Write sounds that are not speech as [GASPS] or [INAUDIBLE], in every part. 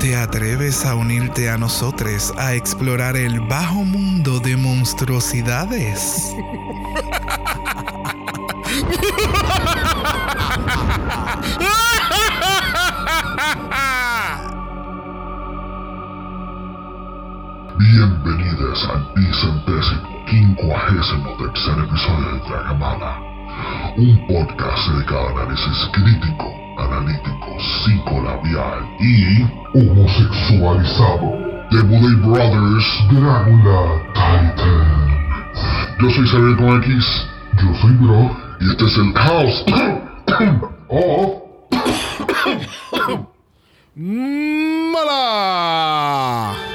¿Te atreves a unirte a nosotros a explorar el bajo mundo de monstruosidades? Bienvenidos al quincuagésimo tercer episodio de Dragamala, un podcast dedicado a análisis crítico, analítico, psicolabial y homosexualizado de Bully Brothers Drácula Titan. Yo soy Xavier con X, yo soy Bro, y este es el House of [COUGHS] [COUGHS] [COUGHS] ¡Mala!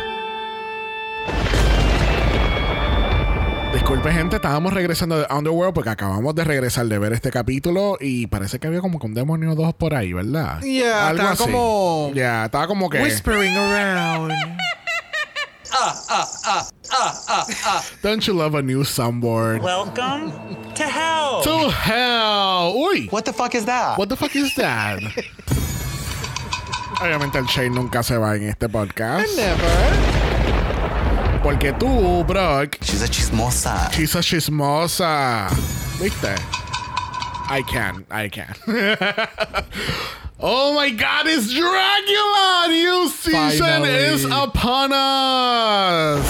Disculpe, gente, estábamos regresando de Underworld porque acabamos de regresar de ver este capítulo y parece que había como que un demonio dos por ahí, ¿verdad? Yeah, Algo estaba así. como- Ya, estaba como que. Whispering around. Don't you love a new soundboard? Welcome to hell. to hell. Uy. What the fuck is that? What the fuck is that? [LAUGHS] Obviamente el Shane nunca se va en este podcast. Porque tú, Brock, She's a chismosa. Chisa chismosa. ¿Viste? I can, I can. [LAUGHS] oh my god, it's Dracula! New season Finally. is upon us!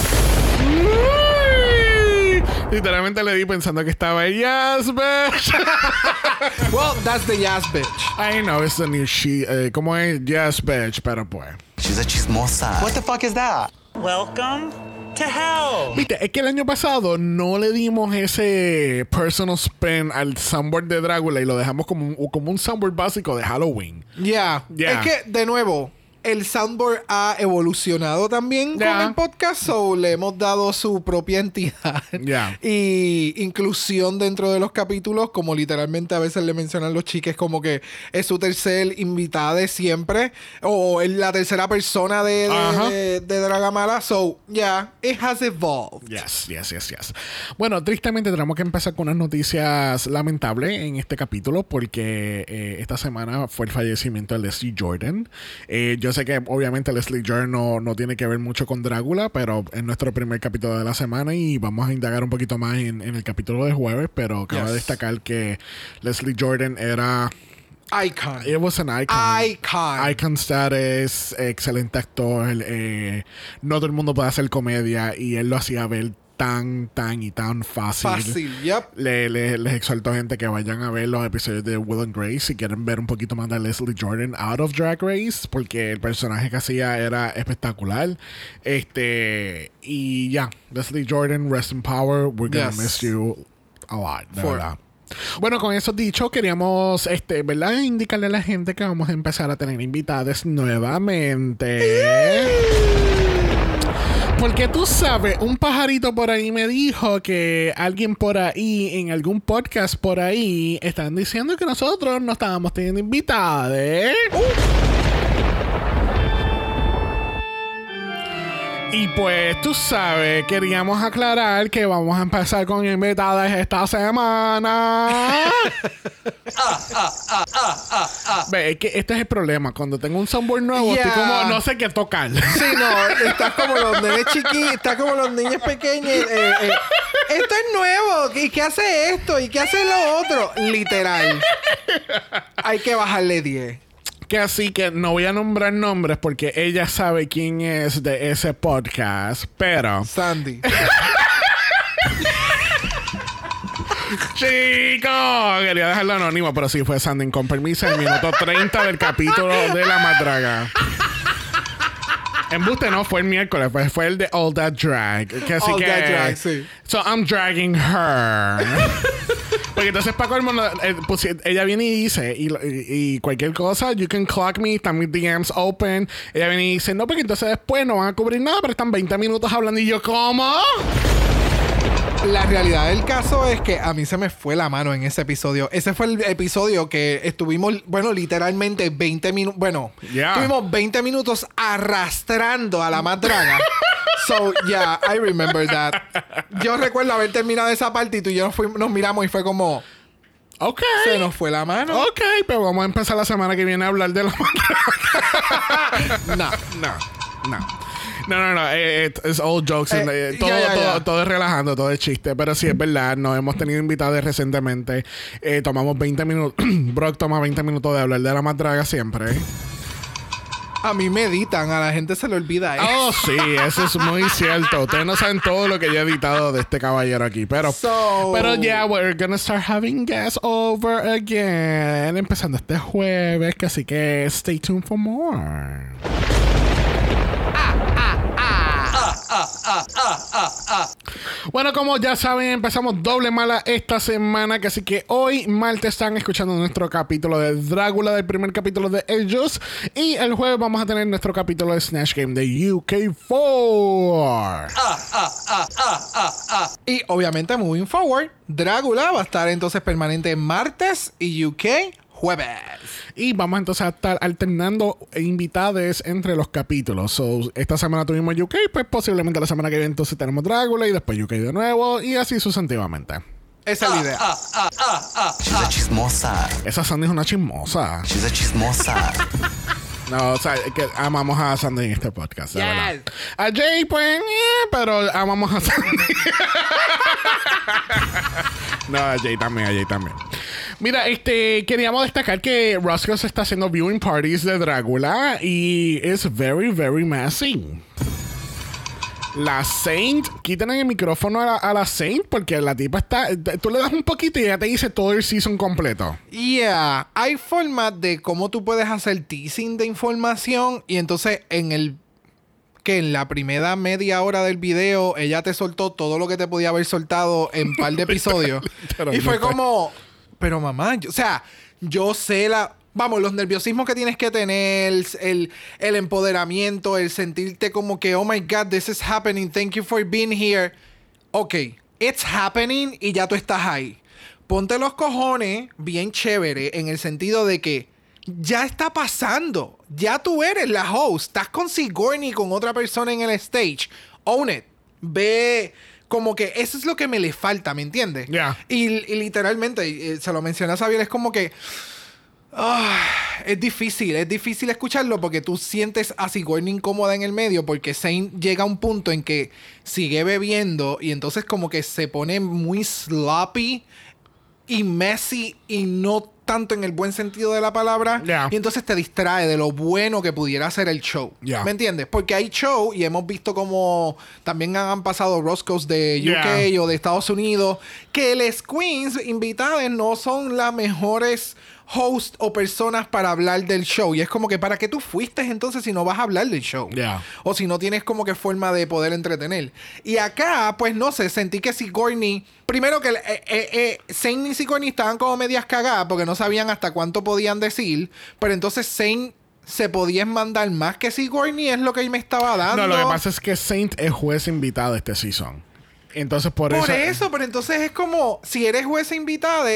Literalmente le di pensando que estaba yes, bitch. [LAUGHS] Well, that's the Yas bitch. I know it's the new she. ¿Cómo es? Yes, bitch, pero pues. She's a chismosa. What the fuck is that? Welcome to hell. Viste, es que el año pasado no le dimos ese personal spin al soundboard de Drácula y lo dejamos como un, como un soundboard básico de Halloween. Ya. Ya. Es que, de nuevo, el soundboard ha evolucionado también Ya. con el podcast, so le hemos dado su propia entidad Ya. [LAUGHS] y inclusión dentro de los capítulos, como literalmente a veces le mencionan los chiques, como que es su tercer invitada de siempre, o es la tercera persona de, de, Ajá. de- de Dragamala, so, yeah, it has evolved. Yes, yes, yes, yes. Bueno, tristemente tenemos que empezar con unas noticias lamentables en este capítulo porque eh, esta semana fue el fallecimiento de Leslie Jordan. Eh, yo sé que obviamente Leslie Jordan no, no tiene que ver mucho con Drácula, pero es nuestro primer capítulo de la semana y vamos a indagar un poquito más en, en el capítulo de jueves, pero cabe Yes. destacar que Leslie Jordan era... Icon. It was an icon. Icon. Icon status, excelente actor. eh, no todo el mundo puede hacer comedia y él lo hacía ver tan, tan y tan fácil. Fácil, yep. Le- le- les exhorto gente que vayan a ver los episodios de Will and Grace si quieren ver un poquito más de Leslie Jordan out of Drag Race porque el personaje que hacía era espectacular. Este y ya, Leslie Jordan, rest in power. We're gonna Yes. miss you a lot, de For- verdad. Bueno, con eso dicho, queríamos, este, ¿verdad? Indicarle a la gente que vamos a empezar a tener invitadas nuevamente. Porque tú sabes, un pajarito por ahí me dijo que alguien por ahí, en algún podcast por ahí, están diciendo que nosotros no estábamos teniendo invitadas. Y pues tú sabes, queríamos aclarar que vamos a empezar con invitadas esta semana. Ve, es que este es el problema. Cuando tengo un soundboard nuevo, estoy como no sé qué tocar. Sí, no, estás como los nenes chiquitos, estás como los niños pequeños. eh, eh, esto es nuevo, ¿y qué hace esto? ¿Y qué hace lo otro? Literal. Hay que bajarle 10. Que así que no voy a nombrar nombres porque ella sabe quién es de ese podcast, pero Sandy. [LAUGHS] chico, quería dejarlo anónimo, pero sí fue Sandy con permiso el minuto 30 del capítulo de la madraga. Embuste no fue el miércoles, pues fue el de All That Drag. Que así All que, That Drag, sí. So I'm dragging her. [LAUGHS] Porque entonces no, eh, pues, ella viene y dice, y, y- y cualquier cosa, you can clock me, están mis DMs open. Ella viene y dice, no, porque entonces después no van a cubrir nada, pero están 20 minutos hablando. Y yo, ¿cómo? La realidad del caso es que a mí se me fue la mano en ese episodio. Ese fue el episodio que estuvimos, bueno, literalmente 20 minutos. Bueno, Yeah. estuvimos 20 minutos arrastrando a la madraga. [LAUGHS] so, yeah, I remember that. Yo recuerdo haber terminado esa parte y tú y yo nos, fuimos- nos miramos y fue como, Ok. se nos fue la mano. Ok, pero vamos a empezar la semana que viene a hablar de la No. No, no. No, no, no. eh, eh, es all jokes. Eh, eh, ya, todo, ya, todo, ya. todo es relajando, todo es chiste. Pero sí es verdad. Nos hemos tenido invitados recientemente. Eh, tomamos 20 minutos. [CLEARS THROAT] Brock toma 20 minutos de hablar de la madraga siempre. A mí me editan, a la gente se le olvida eso. Oh, sí, eso es muy cierto. Ustedes no saben todo lo que yo he editado de este caballero aquí. Pero, So- pero yeah, we're gonna start having guests over again. Empezando este jueves. Que así que stay tuned for more. Bueno, como ya saben, empezamos doble mala esta semana, que así que hoy, martes, están escuchando nuestro capítulo de Drácula, del primer capítulo de ellos, y el jueves vamos a tener nuestro capítulo de Snatch Game de UK4. Y obviamente, moving forward, Drácula va a estar entonces permanente martes y UK jueves. Y vamos entonces a estar alternando invitados entre los capítulos. So, esta semana tuvimos UK, pues posiblemente la semana que viene entonces tenemos Drácula y después UK de nuevo, y así sucesivamente. Esa es la idea. She's a chismosa. Esa Sandy es una chismosa. She's a chismosa. [LAUGHS] No, o sea, que amamos a Sandy en este podcast, de Yes. verdad. A Jay, pues, eh, pero amamos a Sandy. [LAUGHS] no, a Jay también, a Jay también. Mira, este, queríamos destacar que Roscoe se está haciendo viewing parties de Drácula y es very, very messy. La Saint, quítenle el micrófono a la, a la Saint porque la tipa está. Tú le das un poquito y ya te dice todo el season completo. Yeah, hay formas de cómo tú puedes hacer teasing de información y entonces en el que en la primera media hora del video ella te soltó todo lo que te podía haber soltado en un par de [LAUGHS] episodios y fue como, pero mamá, yo- o sea, yo sé la Vamos, los nerviosismos que tienes que tener, el, el empoderamiento, el sentirte como que, oh my God, this is happening, thank you for being here. Ok, it's happening y ya tú estás ahí. Ponte los cojones bien chévere en el sentido de que ya está pasando. Ya tú eres la host. Estás con Sigourney con otra persona en el stage. Own it. Ve como que eso es lo que me le falta, ¿me entiendes? Ya. Y, y literalmente, eh, se lo mencioné a Xavier, es como que... Ah, es difícil, es difícil escucharlo porque tú sientes a Sigourney incómoda en el medio porque Zane llega a un punto en que sigue bebiendo y entonces como que se pone muy sloppy y messy y no tanto en el buen sentido de la palabra y entonces te distrae de lo bueno que pudiera ser el show. ¿Me entiendes? Porque hay show y hemos visto como también han pasado Roscoe's de UK o de Estados Unidos que les queens invitadas no son las mejores hosts o personas para hablar del show y es como que para qué tú fuiste entonces si no vas a hablar del show o si no tienes como que forma de poder entretener y acá pues no sé sentí que Sigourney primero que eh, eh, eh, Zane y Sigourney estaban como medias cagadas porque no sabían hasta cuánto podían decir pero entonces Zane se podía mandar más que Sigourney es lo que él me estaba dando No, lo que pasa es que Saint es juez invitado este season. Entonces, por, Por eso. eso, pero entonces es como, si eres juez invitada,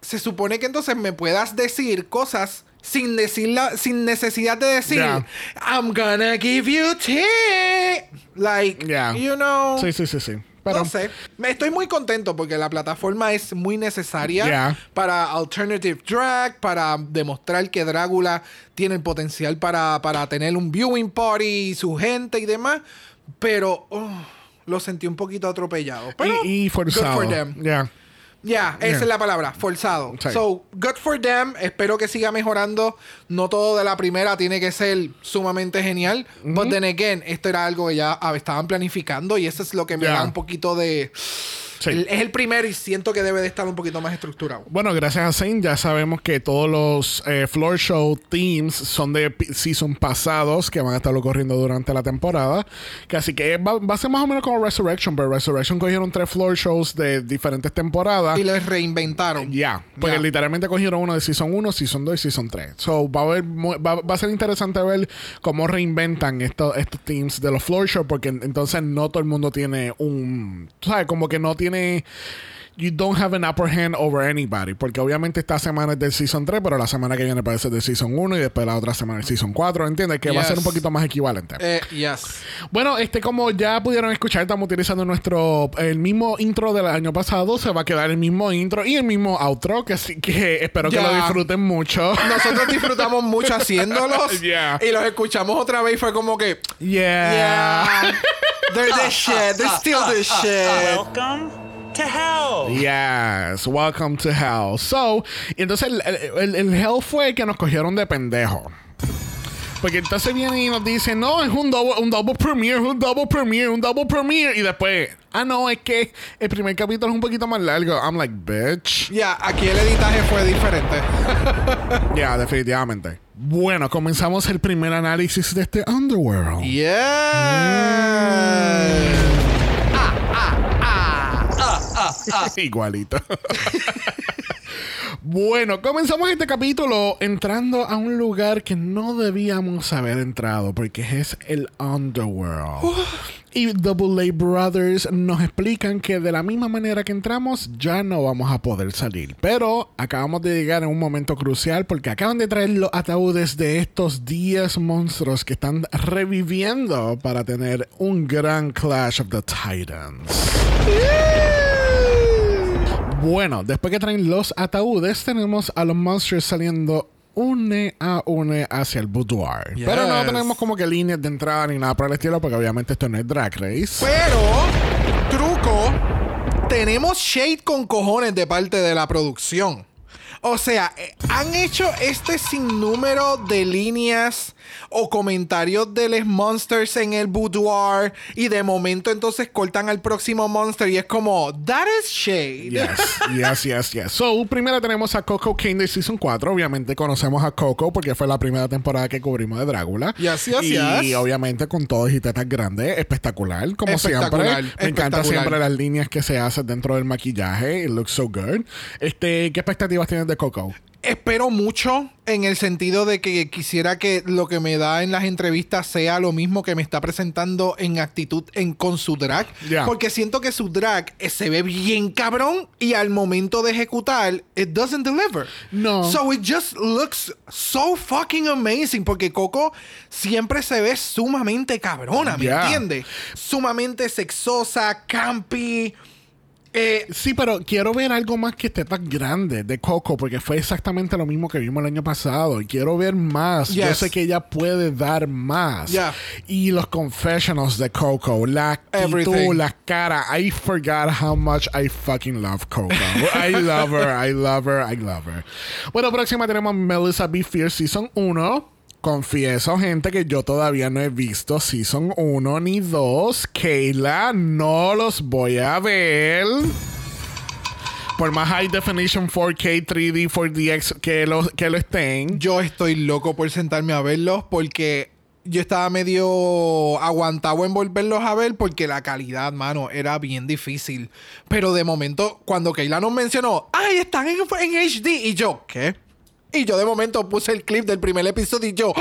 se supone que entonces me puedas decir cosas sin decirla, sin necesidad de decir. I'm gonna give you tea. Like, you know. Sí, sí, sí, sí. Pero, no sé. Me estoy muy contento porque la plataforma es muy necesaria para alternative drag, para demostrar que Drácula tiene el potencial para, para tener un viewing party y su gente y demás. Pero oh, lo sentí un poquito atropellado. Pero, y, y forzado. Good for them. Ya. Ya, esa Yeah. es la palabra, forzado. Sí. So, good for them. Espero que siga mejorando. No todo de la primera tiene que ser sumamente genial. But then again, esto era algo que ya estaban planificando y eso es lo que me Yeah. da un poquito de. Sí. Es el primero y siento que debe de estar un poquito más estructurado. Bueno, gracias a Zane ya sabemos que todos los eh, floor show themes son de season pasados que van a estar corriendo durante la temporada. Que así que va, va a ser más o menos como Resurrection, pero Resurrection cogieron tres floor shows de diferentes temporadas. Y los reinventaron. Ya, porque Ya. literalmente cogieron uno de Season 1, Season 2 y Season 3. So, va a, haber va, va a ser interesante ver cómo reinventan estos, estos teams de los floor show, porque en- entonces no todo el mundo tiene un... ¿Sabes? Como que no tiene... tiene You don't have an upper hand over anybody. Porque obviamente esta semana es del Season 3, pero la semana que viene parece del Season 1 y después la otra semana es Season 4. ¿Entiendes? Que va a ser Yes. un poquito más equivalente. Eh, yes. Bueno, este como ya pudieron escuchar, estamos utilizando nuestro el mismo intro del año pasado, se va a quedar el mismo intro y el mismo outro, que así que espero Ya. que lo disfruten mucho. Nosotros [LAUGHS] disfrutamos mucho haciéndolos. [LAUGHS] Yeah. Y los escuchamos otra vez y fue como que. Yeah. Yeah. They're the shit. They're still the shit. Welcome to hell. Yes, welcome to hell. So, entonces el, el, el hell fue que nos cogieron de pendejo. Porque entonces viene y nos dice, no, es un double, un double premiere, un double premiere, un double premiere. Y después, ah, no, es que el primer capítulo es un poquito más largo. I'm like, bitch. Ya, aquí el editaje fue diferente. [LAUGHS] Ya, definitivamente. Bueno, comenzamos el primer análisis de este Underworld. Yeah. [LAUGHS] Igualito. [LAUGHS] bueno, comenzamos este capítulo entrando a un lugar que no debíamos haber entrado porque es el Underworld. Y Double A Brothers nos explican que de la misma manera que entramos ya no vamos a poder salir. Pero acabamos de llegar en un momento crucial porque acaban de traer los ataúdes de estos 10 monstruos que están reviviendo para tener un gran Clash of the Titans. Bueno, después que traen los ataúdes, tenemos a los monsters saliendo une a une hacia el boudoir. Yes. Pero no tenemos como que líneas de entrada ni nada por el estilo, porque obviamente esto no es Drag Race. Pero, truco, tenemos shade con cojones de parte de la producción. O sea, eh, han hecho este sinnúmero de líneas o comentarios de los monsters en el boudoir y de momento entonces cortan al próximo monster y es como, that is shade. Yes, yes, yes, yes. So, primero tenemos a Coco King de Season 4. Obviamente conocemos a Coco porque fue la primera temporada que cubrimos de Drácula. Yes, yes, y yes. obviamente con todos y tetas grandes. Espectacular, como Espectacular, siempre. Me encanta espectacular. siempre las líneas que se hacen dentro del maquillaje. It looks so good. Este, ¿Qué expectativas tienes de Coco? Espero mucho en el sentido de que quisiera que lo que me da en las entrevistas sea lo mismo que me está presentando en actitud en, con su drag. Porque siento que su drag eh, se ve bien cabrón y al momento de ejecutar, it doesn't deliver. No. So it just looks so fucking amazing. Porque Coco siempre se ve sumamente cabrona, ¿me Ya. entiendes? Sumamente sexosa, campy. Eh, Sí, pero quiero ver algo más que tetas grandes de Coco, porque fue exactamente lo mismo que vimos el año pasado. Y quiero ver más. Yo sé que ella puede dar más. Yeah. Y los confessionals de Coco, la actitud, Everything. la cara. I forgot how much I fucking love Coco. I love her, I love her, I love her. Bueno, próxima tenemos Melissa B. Fierce Season 1. Confieso, gente, que yo todavía no he visto Season 1 ni 2. Kayla, no los voy a ver. Por más high definition 4K, 3D, 4DX que lo, que lo estén. Yo estoy loco por sentarme a verlos porque yo estaba medio aguantado en volverlos a ver porque la calidad, mano, era bien difícil. Pero de momento, cuando Keila nos mencionó, ¡ay, están en, en HD! Y yo, ¿qué? Y yo de momento puse el clip del primer episodio y yo,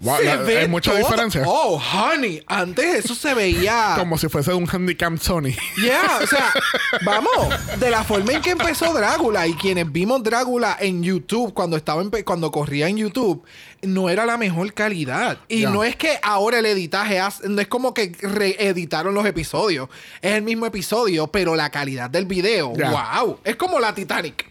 Wow, se la- ve hay mucha todo. diferencia. Oh, honey, antes eso se veía. [LAUGHS] Como si fuese un handicap Sony. Yeah, o sea, [LAUGHS] vamos, de la forma en que empezó Drácula y quienes vimos Drácula en YouTube cuando estaba empe- cuando corría en YouTube, no era la mejor calidad. Y no es que ahora el editaje hace- no es como que reeditaron los episodios, es el mismo episodio, pero la calidad del video, wow, es como la Titanic.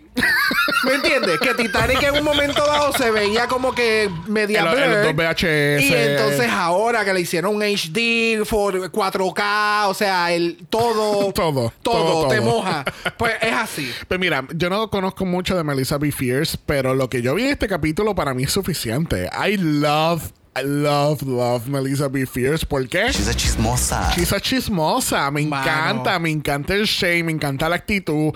¿Me entiendes? Que Titanic en un momento dado se veía como que media los blur. VHS. Y entonces ahora que le hicieron un HD for 4K, o sea, el todo, [LAUGHS] Todo, todo, todo, te todo. moja. [LAUGHS] Pues es así. Pues mira, yo no conozco mucho de Melissa B. Fierce, pero lo que yo vi en este capítulo para mí es suficiente. I love I love, love Melissa B. Fierce. ¿Por qué? She's a chismosa. She's a chismosa. Me Mano. encanta, me encanta el shame, me encanta la actitud.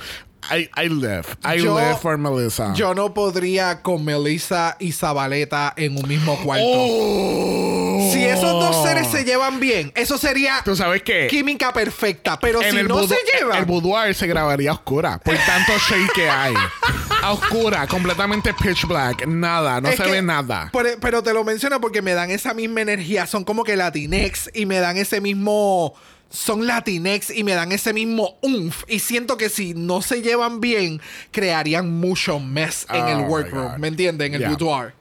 I, I live. I Yo- live for Melissa. Yo no podría con Melissa y Zabaleta en un mismo cuarto. Oh. Si esos dos seres se llevan bien, eso sería ¿Tú sabes qué? química perfecta. Pero en si no se llevan, el boudoir se grabaría a oscura por [LAUGHS] tanto shade que hay. A oscura, completamente pitch black. Nada, no Es se que- ve nada. Pero, pero te lo menciono porque me dan esa misma energía. Son como que latinex y me dan ese mismo. Son latinex y me dan ese mismo umf. Y siento que si no se llevan bien, crearían mucho mess en Oh el my workroom. ¿Me entiendes? En el Yeah. boudoir.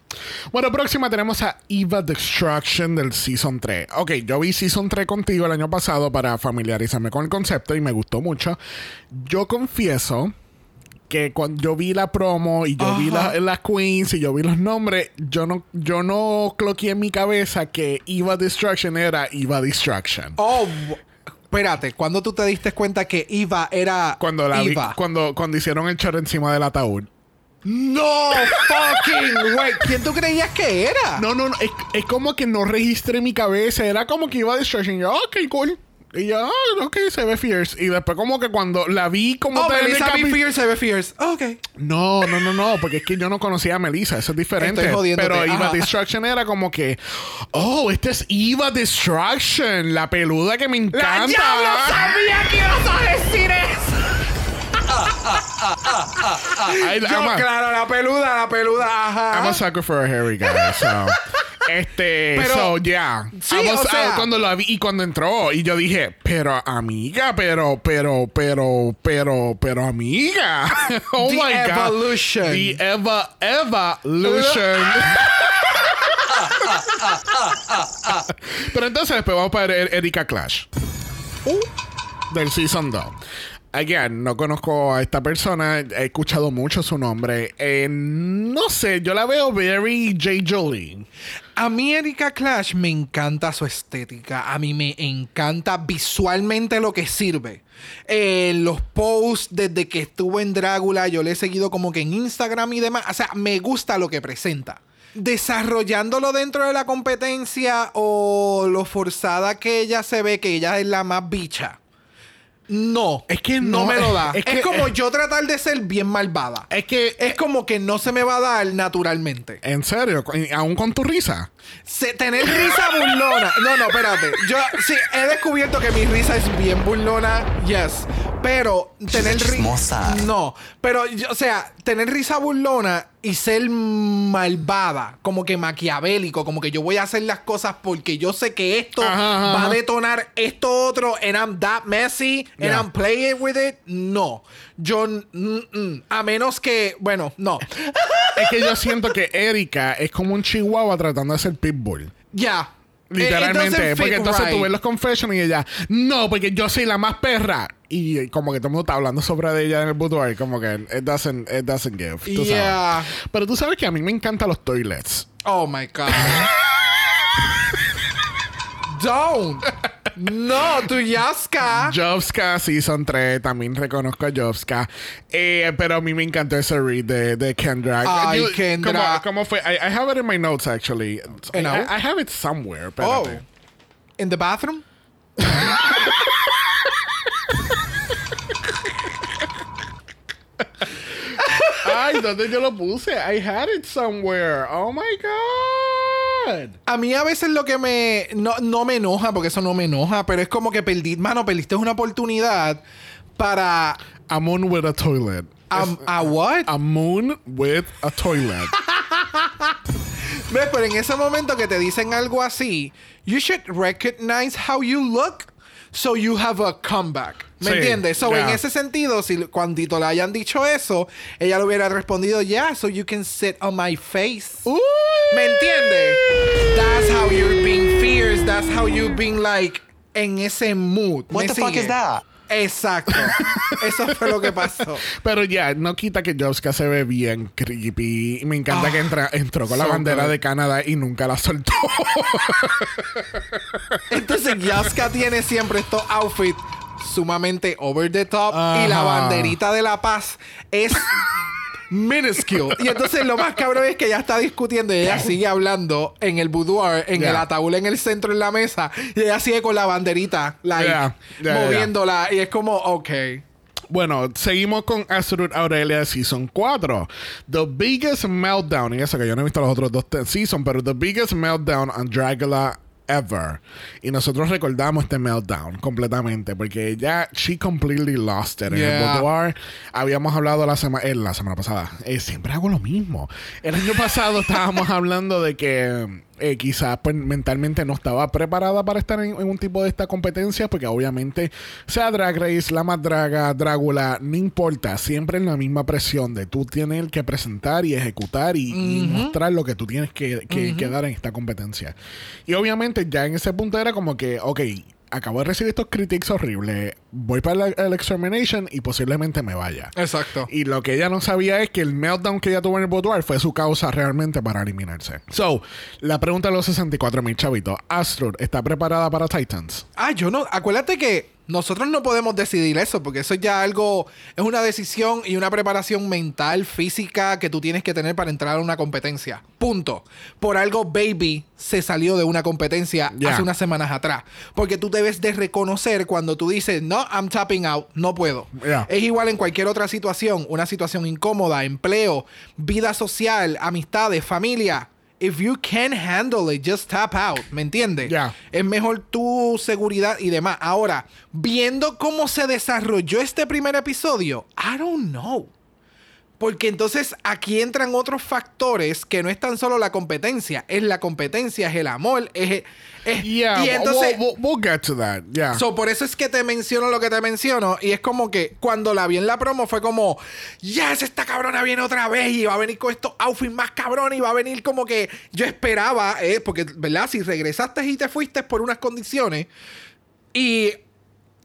Bueno, próxima tenemos a Eva Destruction del Season 3. Ok, yo vi Season 3 contigo el año pasado para familiarizarme con el concepto y me gustó mucho. Yo confieso que cuando yo vi la promo y yo vi la- las queens y yo vi los nombres, yo no, yo no cloqué en mi cabeza que Eva Destruction era Eva Destruction. Oh, espérate. ¿Cuándo tú te diste cuenta que Eva era Cuando la vi- Eva? cuando, cuando hicieron el chorro encima del ataúd. No fucking way. ¿Quién tú creías que era? No, no, no. Es, es como que no registré mi cabeza. Era como que iba. Y yo, ok, cool. Y yo, ah, ok, se ve fierce. Y después como que cuando la vi como Oh, Melissa Fierce se ve fierce. Ok. No, no, no, no. Porque es que yo no conocía a Melissa. Eso es diferente. Estoy. Pero Eva Ajá. Destruction era como que, oh, esta es Eva Destruction. La peluda que me encanta. ¡La diablo sabía que ibas a decir eso! Yo, a- claro, la peluda, la peluda, ajá. I'm a sucker for a hairy guy, so. Este, Pero- so, yeah. Sí, o sea- I- cuando la vi y cuando entró, y yo dije, pero amiga, pero, pero, pero, pero, pero amiga. [LAUGHS] oh The my God. evolution. The Eva, Evolution. [LAUGHS] pero entonces después vamos para Er- Erika Clash. Del Season 2. Again, no conozco a esta persona, he escuchado mucho su nombre. Eh, no sé, yo la veo very J. Jolie. A mí Erika Clash me encanta su estética. A mí me encanta visualmente lo que sirve. Eh, los posts desde que estuvo en Drácula, yo le he seguido como que en Instagram y demás. O sea, me gusta lo que presenta. Desarrollándolo dentro de la competencia o lo forzada que ella se ve, que ella es la más bicha. No, Es que no, no, me lo da. es Es, que- como yo tratar de ser bien malvada. Es que, Es como que no se me va a dar naturalmente. en serio, aún con tu risa. Se- tener risa burlona. No, no, espérate. Yo sí he descubierto que mi risa es bien burlona. Yes. Pero tener risa. No. Pero, o sea, tener risa burlona y ser malvada, como que maquiavélico, como que yo voy a hacer las cosas porque yo sé que esto Ajá, ajá, va a detonar esto otro, and I'm that messy, and Yeah. I'm playing with it. No. Yo, mm, mm. a menos que, bueno, no. Es que yo siento que Erika es como un chihuahua tratando de ser pitbull. Ya. Literalmente. Porque entonces tú right. ves los confessions y ella, no, porque yo soy la más perra. Y como que todo el mundo está hablando sobre de ella en el boudoir, como que it doesn't, it doesn't give. tú Yeah. sabes. Pero tú sabes que a mí me encantan los toilets. Oh my God. [LAUGHS] Don't. No, tu Yaska. Jovska Season 3, también reconozco a Jovska. Eh, pero a mí me encantó ese read de, de Kendra. Ay, You- Kendra. ¿Cómo, cómo fue? I, I have it in my notes actually. Know? I, I have it somewhere. Oh. Espérate. In the bathroom? [LAUGHS] Ay, ¿dónde yo lo puse? I had it somewhere. Oh my God. A mí a veces lo que me... No, no me enoja, porque eso no me enoja, pero es como que perdí... Mano, perdiste una oportunidad para... A moon with a toilet. ¿A, a what? A moon with a toilet. [LAUGHS] ¿Ves? Pero en ese momento que te dicen algo así, you should recognize how you look so you have a comeback. ¿Me Sí, entiendes? So, yeah. en ese sentido, si cuandito le hayan dicho eso, ella le hubiera respondido, yeah, so you can sit on my face. ¿Me entiendes? That's how you're being fierce. That's how you're being like en ese mood. What ¿Me the fuck sigue? is that? Exacto. Eso fue lo que pasó. [LAUGHS] Pero ya, no quita que Jovska se ve bien creepy. Me encanta Ah, que entra, entró con la bandera good. de Canadá y nunca la soltó. [LAUGHS] Entonces, Yaska tiene siempre estos outfits sumamente over the top y la banderita de la paz es minuscule. Y entonces lo más cabrón es que ella está discutiendo y ella sigue hablando en el boudoir, en Yeah. el ataúd en el centro, en la mesa. Y ella sigue con la banderita, like, Yeah. Yeah, yeah. moviéndola. Y es como, ok. Bueno, seguimos con Asteroid Aurelia Season 4. The biggest meltdown. Y eso que yo no he visto los otros dos seasons, pero the biggest meltdown on Dracula ever. Y nosotros recordamos este meltdown completamente porque ya she completely lost it. En el boudoir habíamos hablado la, sema- eh, la semana pasada. Eh, siempre hago lo mismo. El año pasado [LAUGHS] estábamos hablando de que eh, quizás pues, mentalmente no estaba preparada para estar en, en un tipo de esta competencia porque obviamente sea Drag Race, la más draga, Drácula, no importa, siempre en la misma presión de tú tienes que presentar y ejecutar y, y mostrar lo que tú tienes que, que- que dar en esta competencia. Y obviamente ya en ese punto era como que, ok, acabo de recibir estos critiques horribles, voy para el, el extermination y posiblemente me vaya. Exacto. Y lo que ella no sabía es que el meltdown que ella tuvo en el boudoir fue su causa realmente para eliminarse. So, la pregunta de los 64 mil chavitos. Astrid, ¿está preparada para Titans? Ah, yo no. Acuérdate que nosotros no podemos decidir eso, porque eso es ya algo. Es una decisión y una preparación mental, física que tú tienes que tener para entrar a una competencia. Punto. Por algo, Baby se salió de una competencia hace unas semanas atrás. Porque tú debes de reconocer cuando tú dices, no, I'm tapping out, no puedo. Es igual en cualquier otra situación, una situación incómoda, empleo, vida social, amistades, familia. If you can't handle it, just tap out, ¿me entiendes? Ya. Es mejor tu seguridad y demás. Ahora, viendo cómo se desarrolló este primer episodio, I don't know. Porque entonces aquí entran otros factores que no es tan solo la competencia, es la competencia, es el amor, es... es- Yeah, y entonces... we'll, we'll- we'll get to that. Yeah. So, por eso es que te menciono lo que te menciono. Y es como que cuando la vi en la promo fue como, yes, esta cabrona viene otra vez y va a venir con estos outfits más cabrones y va a venir como que yo esperaba, eh, porque, ¿verdad? Si regresaste y te fuiste por unas condiciones y,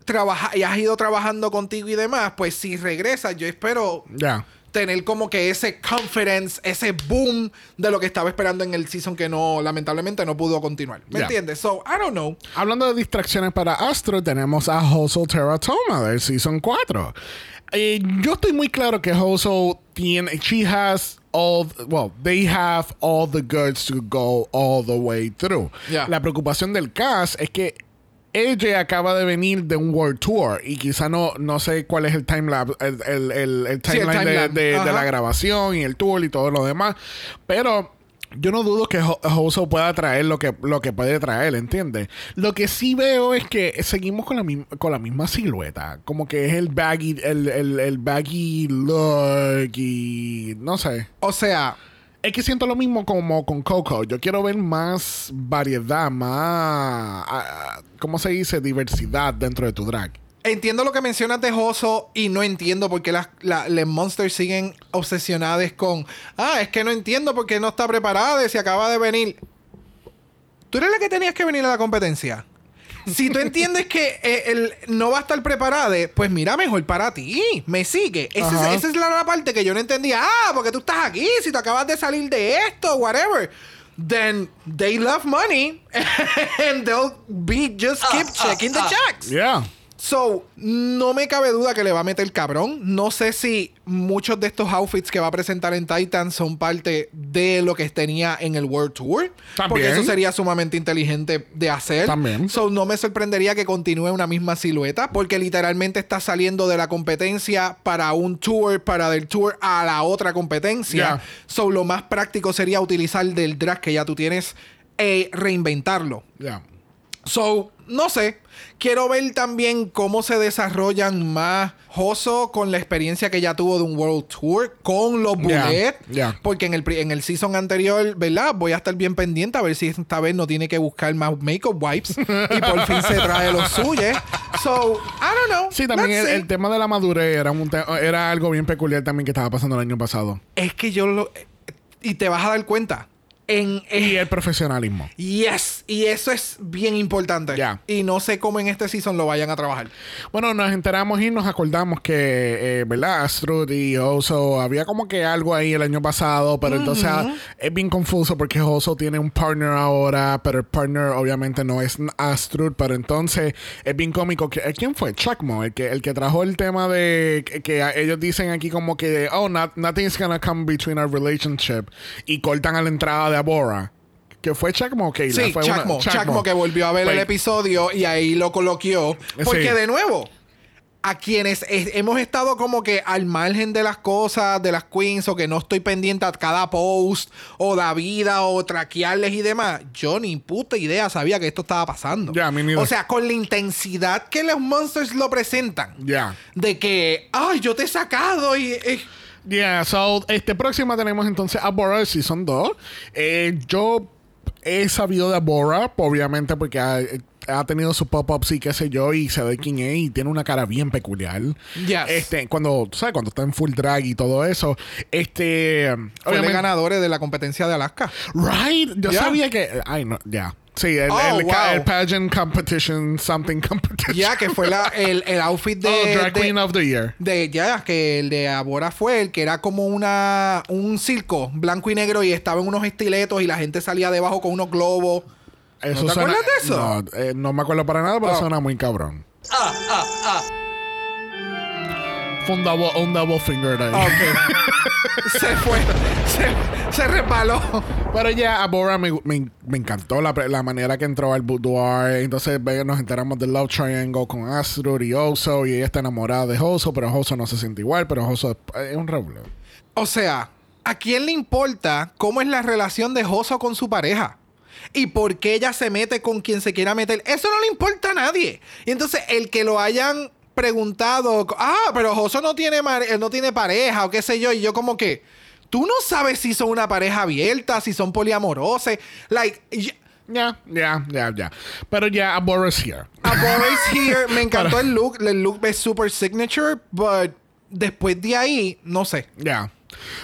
trabaja y has ido trabajando contigo y demás, pues si regresas, yo espero Ya. Tener como que ese confidence, ese boom de lo que estaba esperando en el season que no, lamentablemente no pudo continuar. ¿Me entiendes? So, I don't know. Hablando de distracciones para Astro, tenemos a Hustle Teratoma del Season 4. Eh, yo estoy muy claro que Hustle tiene... She has all... Well, they have all the goods to go all the way through. Yeah. La preocupación del cast es que ella acaba de venir de un World Tour y quizá no, no sé cuál es el timeline el, el, el, el Sí, el timeline de- la grabación y el tour y todo lo demás. Pero yo no dudo que Ho- Hoso pueda traer lo que, lo que puede traer, ¿entiendes? Lo que sí veo es que seguimos con la, con la misma silueta. Como que es el baggy, el, el, el baggy look y no sé. O sea, Es que siento lo mismo como con Coco. Yo quiero ver más variedad, más, ah, ¿cómo se dice? Diversidad dentro de tu drag. Entiendo lo que mencionas de Joso y no entiendo por qué las, la- las Monsters siguen obsesionadas con. Ah, es que no entiendo por qué no está preparada y se acaba de venir. Tú eres la que tenías que venir a la competencia. Si tú entiendes que eh, el, no va a estar preparada, pues mira, mejor para ti. Me sigue. Esa es, esa es la, la parte que yo no entendía. Ah, porque tú estás aquí, si tú acabas de salir de esto, whatever. Then they love money [LAUGHS] and they'll be just keep [LAUGHS] checking the checks. Yeah. So, no me cabe duda que le va a meter cabrón. No sé si muchos de estos outfits que va a presentar en Titan son parte de lo que tenía en el World Tour. También. Porque eso sería sumamente inteligente de hacer. También. So, no me sorprendería que continúe una misma silueta. Porque literalmente está saliendo de la competencia para un tour, para del tour a la otra competencia. Yeah. So, lo más práctico sería utilizar del drag que ya tú tienes e reinventarlo. Yeah. So, no sé. Quiero ver también cómo se desarrollan más Joso con la experiencia que ya tuvo de un World Tour, con los Bullet. ya. Porque en el, en el season anterior, ¿verdad? Voy a estar bien pendiente a ver si esta vez no tiene que buscar más makeup wipes y por fin se trae los suyos. So, I don't know. Sí, también el, tema de la madurez era, un era algo bien peculiar también que estaba pasando el año pasado. Es que yo lo. Y te vas a dar cuenta. En, en- Y el profesionalismo. Yes, y eso es bien importante. Ya. Y no sé cómo en este season lo vayan a trabajar. Bueno, nos enteramos y nos acordamos que, eh, ¿verdad? Astrid y Oso, había como que algo ahí el año pasado, pero entonces ah, es bien confuso porque Oso tiene un partner ahora, pero el partner obviamente no es Astrid, pero entonces es bien cómico. Que, ¿Quién fue? Chakmo, el que, el que trajo el tema de que, que ellos dicen aquí como que, oh, not, nothing's gonna come between our relationship y cortan a la entrada de Abora. Que fue Chakmo, ok. Sí, fue una- Chacmo, Chacmo que volvió a ver el Pues, episodio y ahí lo coloqueó. Porque Sí. de nuevo, a quienes eh, hemos estado como que al margen de las cosas, de las queens, o que no estoy pendiente a cada post, o la vida, o traquearles y demás, yo ni puta idea sabía que esto estaba pasando. Ya, o sea, con la intensidad que los monsters lo presentan. Ya. De que, ay, yo te he sacado y... y- Yeah, so, este próxima tenemos entonces a Bora de Season 2. Eh, yo he sabido de Bora, obviamente, porque ha, ha tenido su pop-ups y qué sé yo, y se ve quién es, y tiene una cara bien peculiar. Yes. Este, cuando, ¿sabes? Cuando está en full drag y todo eso. Este, Fue de obviamente. ganadores de la competencia de Alaska. Right, yo Yeah. sabía que. Ay, no, ya. Sí, el, Oh, el, ca- wow. el pageant competition, something [LAUGHS] competition. Ya, que fue la, el, el outfit de... [LAUGHS] oh, Drag de- Queen of the Year. De ya, que el de Abora fue el que era como una un circo blanco y negro y estaba en unos estiletos y la gente salía debajo con unos globos. Eso ¿No te suena- acuerdas de eso? No, eh, no me acuerdo para nada, pero Oh. suena muy cabrón. Fue un double, un double finger ahí. Ok. [LAUGHS] se fue. Se, se resbaló. Pero ya a Bora me, me- me encantó la, la manera que entró al boudoir. Entonces nos enteramos del Love Triangle con Astrid y Oso. Y ella está enamorada de Oso, pero Oso no se siente igual. Pero Oso es, un revuelo. O sea, ¿a quién le importa cómo es la relación de Joso con su pareja? Y por qué ella se mete con quien se quiera meter. Eso no le importa a nadie. Y entonces el que lo hayan preguntado, ah, pero Joso no tiene, mar- eh, no tiene pareja o qué sé yo. Y yo como que, tú no sabes si son una pareja abierta, si son poliamorosos. Like, Ya, ya, ya, ya. Pero ya a Bora es here. a Boris here, me [LAUGHS] encantó el look. El look es super signature, but después de ahí, no sé. Ya.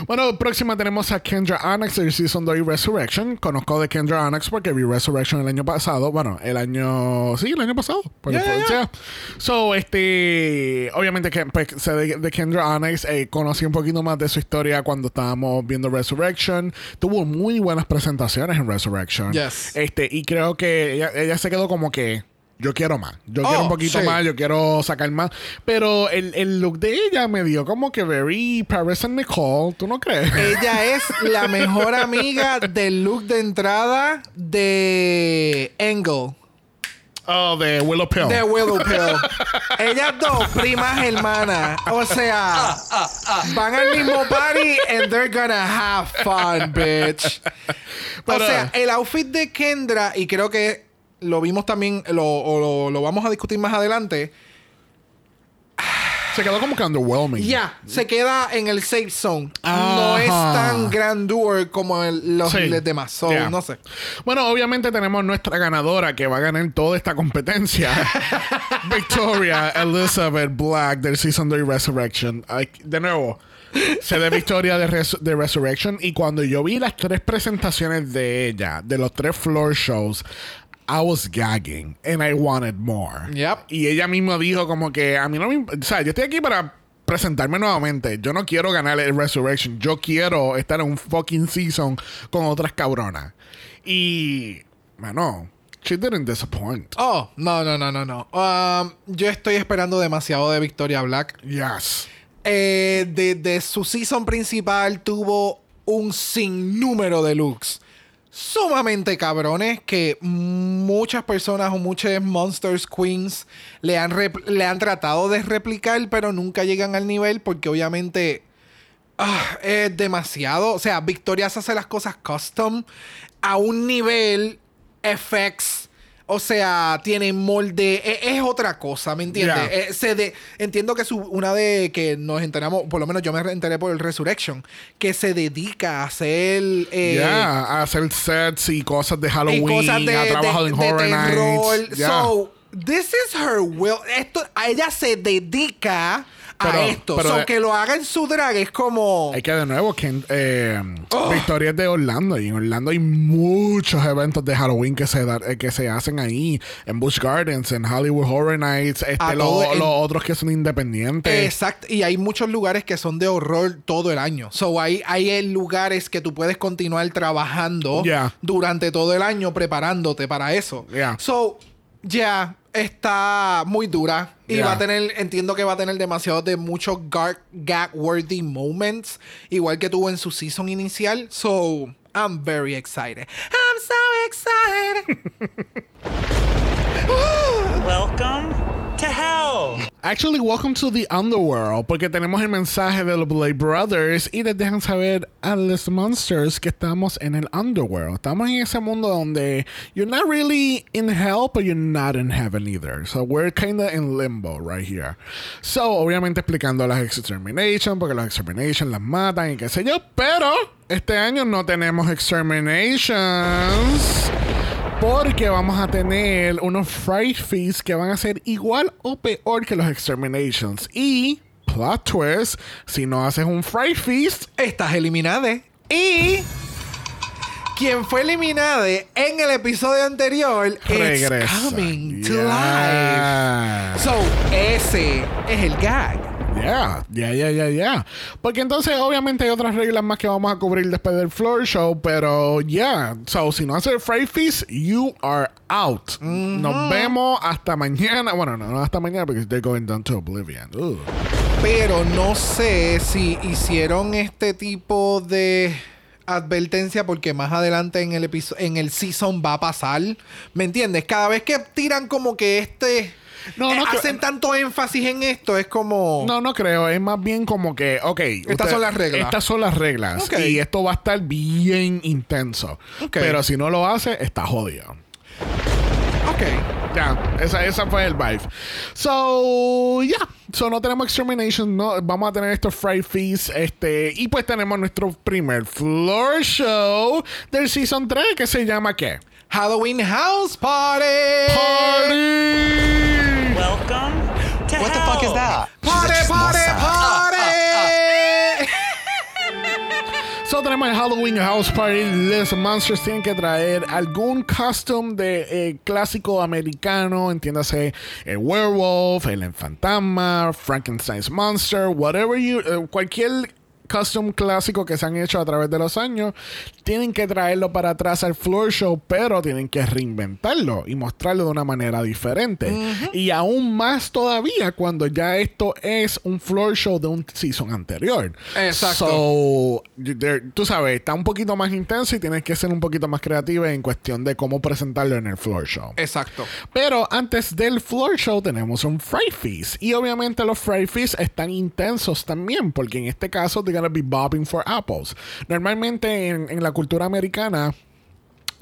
Bueno, próxima tenemos a Kendra Onyx de Season 2 y Resurrection. Conozco de Kendra Onyx porque vi Resurrection el año pasado. Bueno, el año. Sí, el año pasado. Porque fue- yeah. So, este. Obviamente, que pues, sé de, de Kendra Onyx. eh, conocí un poquito más de su historia cuando estábamos viendo Resurrection. Tuvo muy buenas presentaciones en Resurrection. Yes. Este, y creo que ella, ella se quedó como que. Yo quiero más. Yo Oh, quiero un poquito sí. más. Yo quiero sacar más. Pero el, el look de ella me dio como que very Paris and Nicole. ¿Tú no crees? Ella [LAUGHS] es la mejor amiga del look de entrada de Engel. Oh, de Willow Pill. De Willow Pill. Ellas dos, primas hermanas. O sea, van al mismo party and they're gonna have fun, bitch. O sea, el outfit de Kendra, y creo que lo vimos también, lo, o lo, lo vamos a discutir más adelante. Se quedó como que underwhelming. Ya, se queda en el safe zone. Ajá. No es tan grandeur como el- los Sí. demás. So, Yeah. no sé. Bueno, obviamente tenemos nuestra ganadora que va a ganar toda esta competencia. [LAUGHS] Victoria Elizabeth Black del Season 2 Resurrection. Ay, de nuevo, se de Victoria de, Res- de Resurrection. Y cuando yo vi las tres presentaciones de ella, de los tres floor shows, I was gagging and I wanted more. Yep. Y ella misma dijo como que a mí no me... O sea, yo estoy aquí para presentarme nuevamente. Yo no quiero ganar el Resurrection. Yo quiero estar en un fucking season con otras cabronas. Y... Mano, she didn't disappoint. Oh, no, no, no, no, no. Um, yo estoy esperando demasiado de Victoria Black. Yes. Eh, de, de su season principal tuvo un sinnúmero de looks sumamente cabrones que muchas personas o muchas Monsters Queens le han, le han tratado de replicar, pero nunca llegan al nivel porque obviamente ah, es demasiado. O sea, Victoria se hace las cosas custom a un nivel FX. O sea, tiene molde, e- es, otra cosa, ¿me entiendes? Eh, se de- entiendo que su, una de que nos enteramos, por lo menos yo me enteré por el Resurrection, que se dedica a hacer eh, a hacer sets y cosas de y Halloween, cosas de, ha trabajado de- en de Horror. Nights. So, this is her will. Esto, a ella se dedica Pero- a esto. pero So, de- que lo haga en su drag es como. Hay que de nuevo, que eh, Oh. Victoria es de Orlando y en Orlando hay muchos eventos de Halloween que se da- eh, que se hacen ahí en Busch Gardens, en Hollywood Horror Nights, este, lo- los otros que son independientes. Exacto. Y hay muchos lugares que son de horror todo el año. So, hay, hay lugares que tú puedes continuar trabajando Yeah. durante todo el año preparándote para eso. Yeah. So, ya está muy dura. Y Yeah. va a tener, entiendo que va a tener demasiado de muchos gag-worthy moments. Igual que tuvo en su season inicial. So, I'm very excited. I'm so excited. [LAUGHS] Welcome to hell. Actually, welcome to the underworld, porque tenemos el mensaje de los Blade Brothers y les dejan saber a los monsters que estamos en el underworld. Estamos en ese mundo donde you're not really in hell, but you're not in heaven either. So we're kind of in limbo right here. So, obviamente explicando las extermination, porque las extermination las matan y qué sé yo, pero este año no tenemos exterminations. Porque vamos a tener unos Fright Feasts que van a ser igual o peor que los Exterminations. Y, plot twist, si no haces un Fright Feast, Estás eliminada. Y quien fue eliminada en el episodio anterior es regresa. coming to Yeah. life. So, ese es el gag. Yeah, yeah, yeah, yeah, yeah. Porque entonces, obviamente, hay otras reglas más que vamos a cubrir después del floor show, pero yeah. So, si no haces el Fright Feast, you are out. Nos vemos hasta mañana. Bueno, no, no hasta mañana porque they're going down to oblivion. Pero no sé si hicieron este tipo de advertencia porque más adelante en el episodio en el season va a pasar. ¿Me entiendes? Cada vez que tiran como que este No, eh, no, hacen que- tanto énfasis en esto, es como No, no creo. Es más bien como que, ok. Estas son las reglas. Estas son las reglas. Y esto va a estar bien intenso. Pero si no lo hace, está jodido. Ok. Ya, esa, esa fue el vibe. So, ya. So, no tenemos Extermination. No, vamos a tener estos Fright Feast. Este, y pues tenemos nuestro primer floor show del Season 3 que se llama ¿qué? Halloween House Party. Party. Welcome to What the fuck is that? Party, a party, chismosa. party. [LAUGHS] So tenemos el Halloween House Party. Los Monsters tienen que traer algún costume de eh, clásico americano, entiéndase el werewolf, el fantasma, Frankenstein's monster, whatever you, eh, cualquier costume clásico que se han hecho a través de los años, tienen que traerlo para atrás al floor show, pero tienen que reinventarlo y mostrarlo de una manera diferente. Y aún más todavía cuando ya esto es un floor show de un season anterior. Exacto. So, tú sabes, está un poquito más intenso y tienes que ser un poquito más creativa en cuestión de cómo presentarlo en el floor show. Exacto. Pero antes del floor show tenemos un Fright Feast. Y obviamente los Fright Feast están intensos también, porque en este caso they're gonna be bobbing for apples. Normalmente en, en la cultura americana.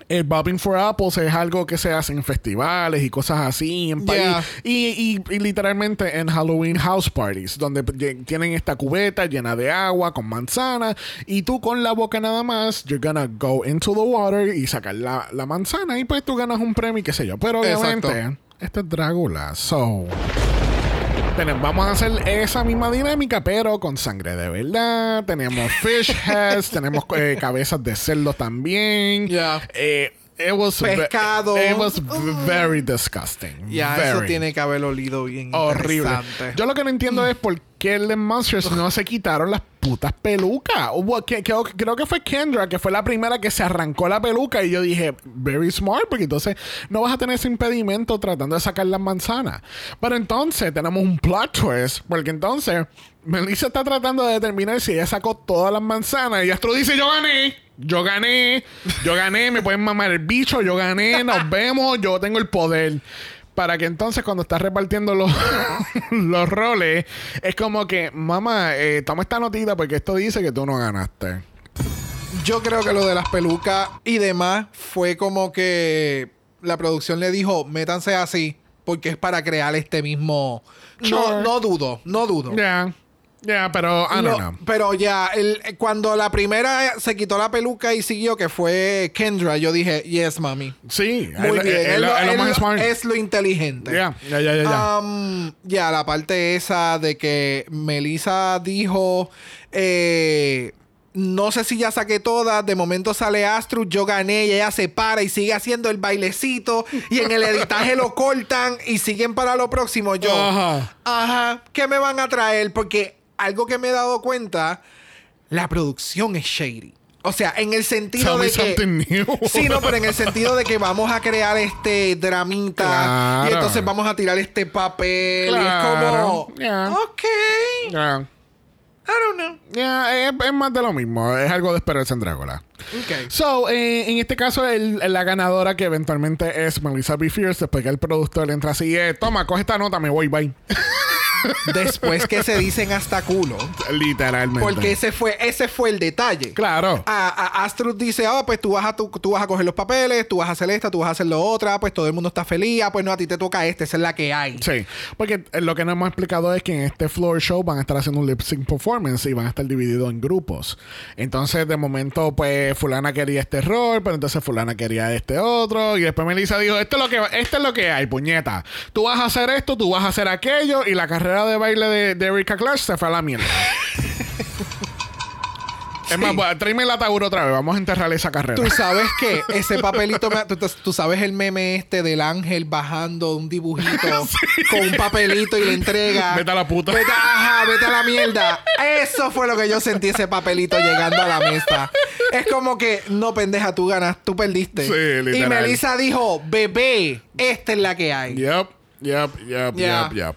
El Bobbing for Apples es algo que se hace en festivales y cosas así en país. Yeah. Y, y- y literalmente en Halloween house parties, donde tienen esta cubeta llena de agua con manzana. Y tú con la boca nada más, you're gonna go into the water y sacar la, la manzana. Y pues tú ganas un premio y qué sé yo. Pero obviamente, Exacto. esta es Drácula. So. Tenemos- vamos a hacer esa misma dinámica, pero con sangre de verdad. Tenemos fish heads, [LAUGHS] tenemos eh, cabezas de cerdo también. Yeah. Eh, it was ve- Pescado. It was very disgusting. Ya, eso Very. tiene que haber olido bien horrible. Yo lo que no entiendo es por qué The Monsters no se quitaron las putas pelucas. Hubo, que, creo, creo que fue Kendra, que fue la primera que se arrancó la peluca. Y yo dije, very smart, porque entonces no vas a tener ese impedimento tratando de sacar las manzanas. Pero entonces tenemos un plot twist, porque entonces Melissa está tratando de determinar si ella sacó todas las manzanas. Y Astro dice, yo gané. Yo gané, yo gané, me pueden mamar el bicho, yo gané, nos [LAUGHS] vemos, yo tengo el poder para que entonces cuando estás repartiendo los, [LAUGHS] los roles, es como que, mamá, eh, toma esta notita porque esto dice que tú no ganaste. Yo creo que lo de las pelucas y demás fue como que la producción le dijo, métanse así, porque es para crear este mismo... No, Sure. no dudo, no dudo. Ya. Yeah, pero I don't Lo- know. pero ya, cuando la primera se quitó la peluca y siguió, que fue Kendra, yo dije, yes, mami. Sí, Muy es- bien. lo- más smart. es lo inteligente. Ya, ya, ya, ya, ya. Ya, la parte esa de que Melissa dijo, eh, no sé si ya saqué todas, de momento sale Astro, yo gané y ella se para y sigue haciendo el bailecito y en el editaje lo cortan y siguen para lo próximo. Yo, Ajá. ajá, ¿qué me van a traer? Porque algo que me he dado cuenta, la producción es shady. O sea, en el sentido Tell de que... new. [LAUGHS] Sí, no, pero en el sentido de que vamos a crear este dramita Claro. y entonces vamos a tirar este papel y es como, Yeah. ok, Ya. I don't know. Ya, es, es más de lo mismo. Es algo de esperarse en Drácula. Ok. So, eh, en este caso, el- la ganadora que eventualmente es Melissa B. Fierce, después que el productor entra así, eh, toma, coge esta nota, me voy, bye. [LAUGHS] Después que se dicen hasta culo, Literalmente. porque ese fue ese fue el detalle. Claro. A, a Astrud dice, ah, pues tú vas, a, tú, tú vas a coger los papeles, tú vas a hacer esta, tú vas a hacer lo otra, pues todo el mundo está feliz, ah, pues no, a ti te toca este, esa es la que hay. Sí, porque eh, lo que nos hemos explicado es que en este floor show van a estar haciendo un lip sync performance y van a estar divididos en grupos. Entonces, de momento, pues fulana quería este rol, pero entonces fulana quería este otro y después Melissa dijo, esto es lo que esto es lo que hay, puñeta. Tú vas a hacer esto, tú vas a hacer aquello y la carrera de baile de, de Erika Clash se fue a la mierda. [LAUGHS] Es más, bueno, tráeme el ataúd otra vez. Vamos a enterrar esa carrera. Tú sabes que ese papelito, me- tú, tú sabes el meme este del ángel bajando un dibujito [LAUGHS] con un papelito y le entrega. Vete a la puta. Vete, ajá, vete a la mierda. Eso fue lo que yo sentí ese papelito llegando a la mesa. Es como que, no pendeja, tú ganas, tú perdiste. Sí, literal. Y Melissa dijo, bebé, esta es la que hay. Yep, yep, yep, Yeah. yep, yep.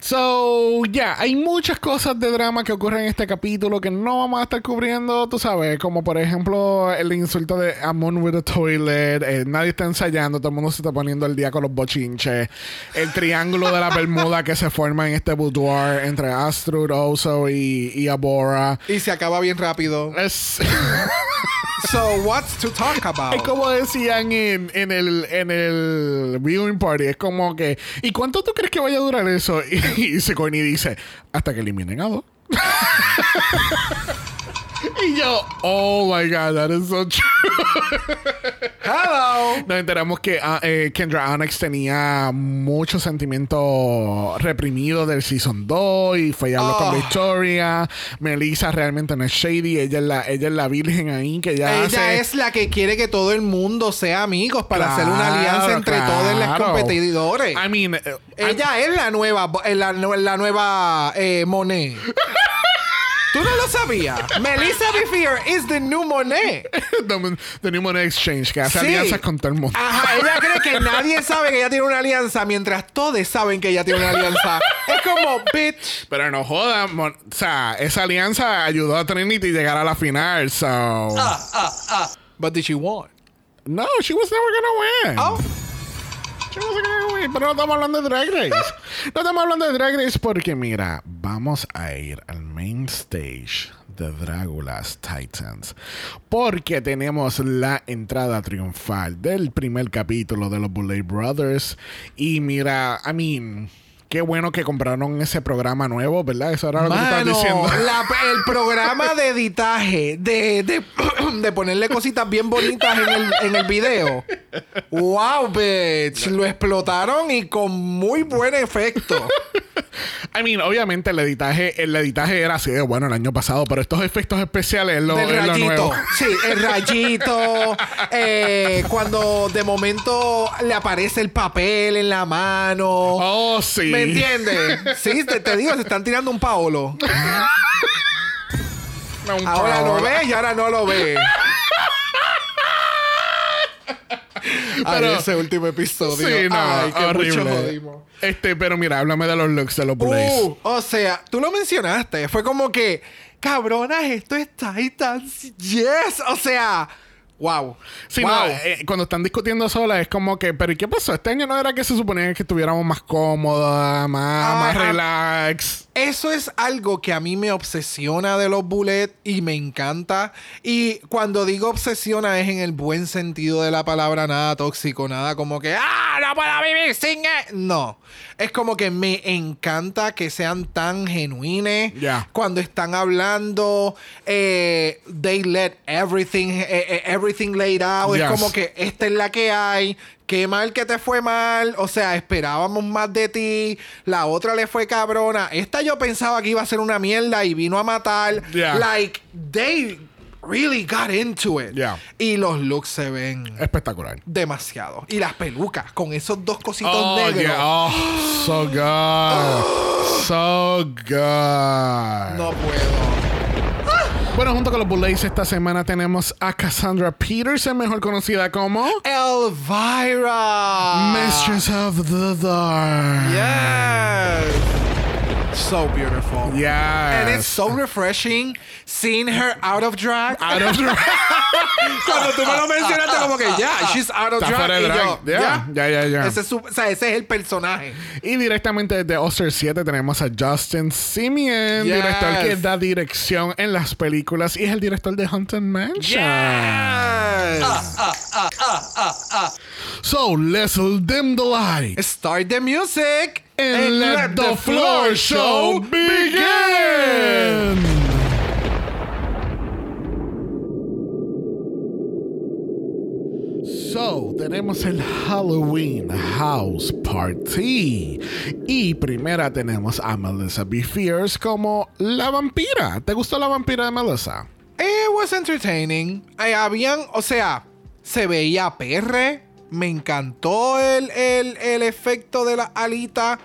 So, ya, hay muchas cosas de drama que ocurren en este capítulo que no vamos a estar cubriendo, tú sabes, como por ejemplo el insulto de Amon with a toilet, eh, nadie está ensayando, todo el mundo se está poniendo el día con los bochinches, el triángulo de la [LAUGHS] Bermuda que se forma en este boudoir entre Astrud, Oso y, y Abora. Y se acaba bien rápido. Es... [LAUGHS] So, what's to talk about? Es como decían en, en el, en el viewing party. Es como que, ¿y cuánto tú crees que vaya a durar eso? [LAUGHS] Y, y Sigourney dice, hasta que eliminen a dos. [LAUGHS] y yo, oh my god, that is so true. [LAUGHS] Hello. Nos enteramos que ah, eh, Kendra Onyx tenía mucho sentimiento reprimido del Season 2 y fue y habló con Oh. Victoria. Melissa realmente no es shady, ella es la, ella es la virgen ahí que ya Ella hace... es la que quiere que todo el mundo sea amigos para hacer una alianza entre todos los competidores. I mean, eh, Ella es la nueva, la, la nueva eh, Monet. [LAUGHS] ¿Tú no lo sabías? Melissa Befear is the new Monet. [LAUGHS] the, the New Money Exchange, que hace Sí. alianzas con todo el mundo. Ajá, ella cree que [LAUGHS] nadie sabe que ella tiene una alianza mientras todos saben que ella tiene una alianza. Es como, bitch. Pero no jodan, mon- o sea, esa alianza ayudó a Trinity a llegar a la final, so... But did she won? No, she was never gonna win. Oh. Pero no estamos hablando de Drag Race. no estamos hablando de Drag Race porque, mira, vamos a ir al main stage de Drácula's Titans. Porque tenemos la entrada triunfal del primer capítulo de los Bullet Brothers. Y mira, I mean... Qué bueno que compraron ese programa nuevo, ¿verdad? Eso era lo que tú estabas Mano, diciendo. la- el programa de editaje, de, de, de ponerle cositas bien bonitas en el, en el video. Wow, bitch. Lo explotaron y con muy buen efecto. I mean, obviamente el editaje, el editaje era así de bueno el año pasado, pero estos efectos especiales es lo, Del es lo rayito. nuevo. Sí, el rayito. eh, cuando de momento le aparece el papel en la mano. Oh, sí. ¿Me entiendes? Sí, te, te digo, se están tirando un Paolo. No, un Ahora lo Paola. ves y ahora no lo. [LAUGHS] Ay, Pero- ese último episodio. Sí, no, Ay, qué mucho horrible. jodimos. Este, pero mira, háblame de los looks de los Blaze. Uh, o sea, tú lo mencionaste. Fue como que, cabronas, esto es Titans. Yes. O sea, wow. Sí, wow. no, eh, cuando están discutiendo solas es como que, pero ¿y qué pasó? Este año no era que se suponía que estuviéramos más cómodas, más, Ah, más relax. Eso es algo que a mí me obsesiona de los bullets y me encanta. Y cuando digo obsesiona es en el buen sentido de la palabra, nada tóxico, nada como que, ah, no puedo vivir sin él. No, es como que me encanta que sean tan genuines cuando están hablando. eh, they let everything, eh, eh, everything laid out. Yes. Es como que esta es la que hay. Qué mal que te fue mal. O sea, esperábamos más de ti. La otra le fue cabrona. Esta yo pensaba que iba a ser una mierda y vino a matar. Yeah. Like, they really got into it. Yeah. Y los looks se ven Espectacular. demasiado. Y las pelucas con esos dos cositos Oh, negros. yeah. Oh, so good. [GASPS] so good. No puedo. Bueno, junto con los Bullets esta semana tenemos a Cassandra Peterson, mejor conocida como Elvira. Mistress of the Dark. Yes. So beautiful. Yes. And it's so refreshing seeing her out of drag. Out of drag. [LAUGHS] Cuando tú me lo mencionaste, como que ya, she's out of Está drag. y drag. yo, Ya, ya, ya, ya. Ese es, su- o sea, ese es el personaje. Y directamente desde Oster 7 tenemos a Justin Simeon, Yes. director que da dirección en las películas y es el director de Haunted Mansion. Yes. So, let's dim the light Start the music and let the floor show begin. So, tenemos el Halloween House Party. Y primera tenemos a Melissa B. Fierce como la vampira. ¿Te gustó la vampira de Melissa? It was entertaining. Habían, o sea, se veía perre. Me encantó el, el, el efecto de la alita.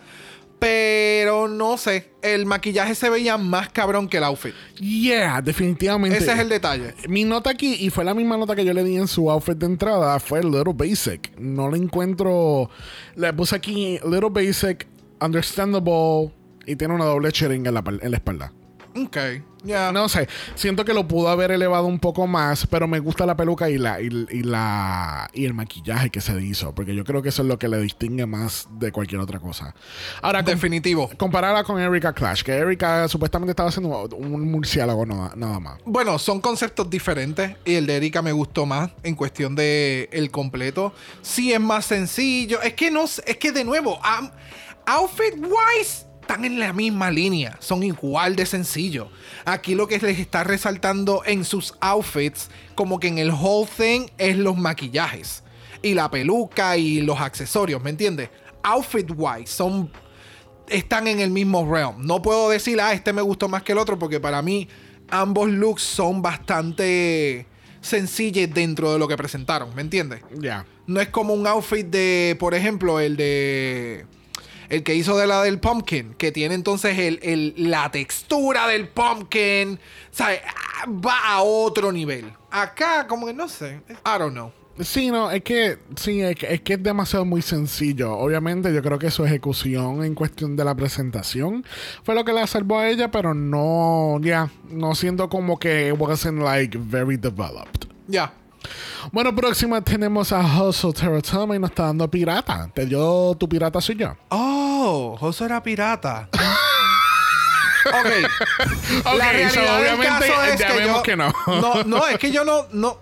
Pero no sé. El maquillaje se veía más cabrón que el outfit. Yeah, definitivamente. Ese es el detalle. Mi nota aquí, y fue la misma nota que yo le di en su outfit de entrada, fue Little Basic. No le encuentro. Le puse aquí Little Basic, Understandable, y tiene una doble chering en la, en la espalda. Ok. Ya. No sé, siento que lo pudo haber elevado un poco más, pero me gusta la peluca y la, y, y la y el maquillaje que se hizo, porque yo creo que eso es lo que le distingue más de cualquier otra cosa. Ahora, com- Definitivo. compararla con Erika Clash, que Erika supuestamente estaba haciendo un murciélago nada, nada más. Bueno, son conceptos diferentes y el de Erika me gustó más en cuestión de el completo. Sí es más sencillo. Es que no, es que de nuevo, outfit wise están en la misma línea, son igual de sencillos. Aquí lo que les está resaltando en sus outfits, como que en el whole thing es los maquillajes y la peluca y los accesorios, ¿me entiendes? Outfit wise son están en el mismo realm. No puedo decir, ah, este me gustó más que el otro, porque para mí ambos looks son bastante sencillos dentro de lo que presentaron, ¿me entiendes? Ya. No es como un outfit de, por ejemplo, el de... El que hizo de la del pumpkin, que tiene entonces el, el- la textura del pumpkin. ¿sabes? Va a otro nivel. Acá, como que no sé. I don't know. Sí, no, es que sí, es que, es que es demasiado muy sencillo. Obviamente, yo creo que su ejecución en cuestión de la presentación fue lo que la salvó a ella, pero no, ya, no siento como que it wasn't like very developed. Ya. Bueno, próxima tenemos a Hustle Teratoma y nos está dando pirata. ¿Te dio tu pirata soy yo? Oh, Joso era pirata. ok. [LAUGHS] Ok, La realidad so, del obviamente caso es ya que vemos yo- que no. no. No, es que yo no, no.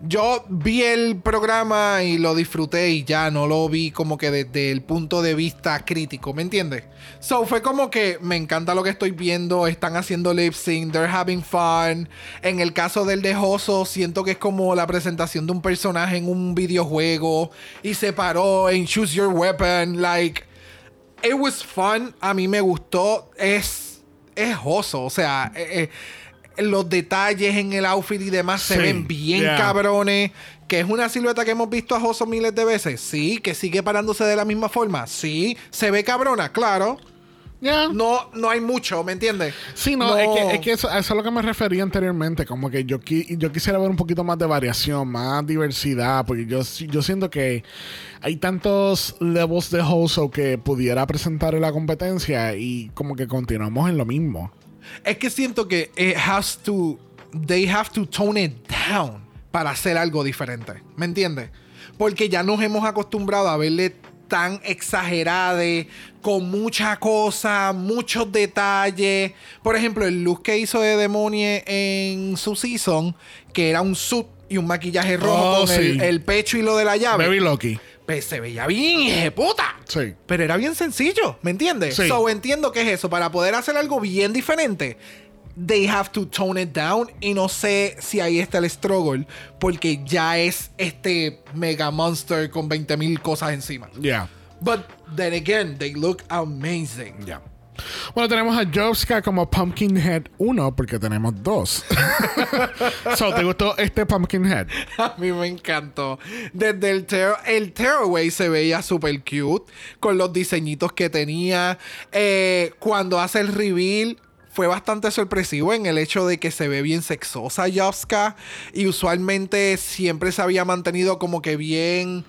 Yo vi el programa y lo disfruté y ya no lo vi como que desde el punto de vista crítico, ¿me entiendes? So fue como que me encanta lo que estoy viendo, están haciendo lip sync, they're having fun. En el caso del de Joso, siento que es como la presentación de un personaje en un videojuego y se paró en Choose Your Weapon, like it was fun. A mí me gustó. Es, es. O sea, eh, eh, los detalles en el outfit y demás se ven bien yeah. cabrones. Que es una silueta que hemos visto a Joso miles de veces. Sí. Que sigue parándose de la misma forma. Sí. Se ve cabrona, claro. No, no hay mucho, ¿me entiendes? Sí, no, Es, que, es que eso, eso es a lo que me refería anteriormente, como que yo, qui- yo quisiera ver un poquito más de variación, más diversidad, porque yo, yo siento que hay tantos levels de Hoso que pudiera presentar en la competencia y como que continuamos en lo mismo. Es que siento que it has to. They have to tone it down para hacer algo diferente. ¿Me entiendes? Porque ya nos hemos acostumbrado a verle tan exagerada, con mucha cosa, muchos detalles. Por ejemplo, el look que hizo de Demonie en su season, que era un suit y un maquillaje rojo Oh, con el, sí. el pecho y lo de la llave. Very lucky. Pues se veía bien, hije puta. Sí. Pero era bien sencillo, ¿me entiendes? Sí. So entiendo que es eso. Para poder hacer algo bien diferente, they have to tone it down. Y no sé si ahí está el struggle, porque ya es este mega monster con 20.000 cosas encima. Yeah. But then again, they look amazing. Yeah. Bueno, tenemos a Jovska como Pumpkinhead 1 porque tenemos dos. [LAUGHS] so, ¿te gustó este Pumpkinhead? [LAUGHS] A mí me encantó. Desde el, tear- el Tearaway se veía súper cute. Con los diseñitos que tenía. Eh, cuando hace el reveal. Fue bastante sorpresivo en el hecho de que se ve bien sexosa Yovska. Y usualmente siempre se había mantenido como que bien.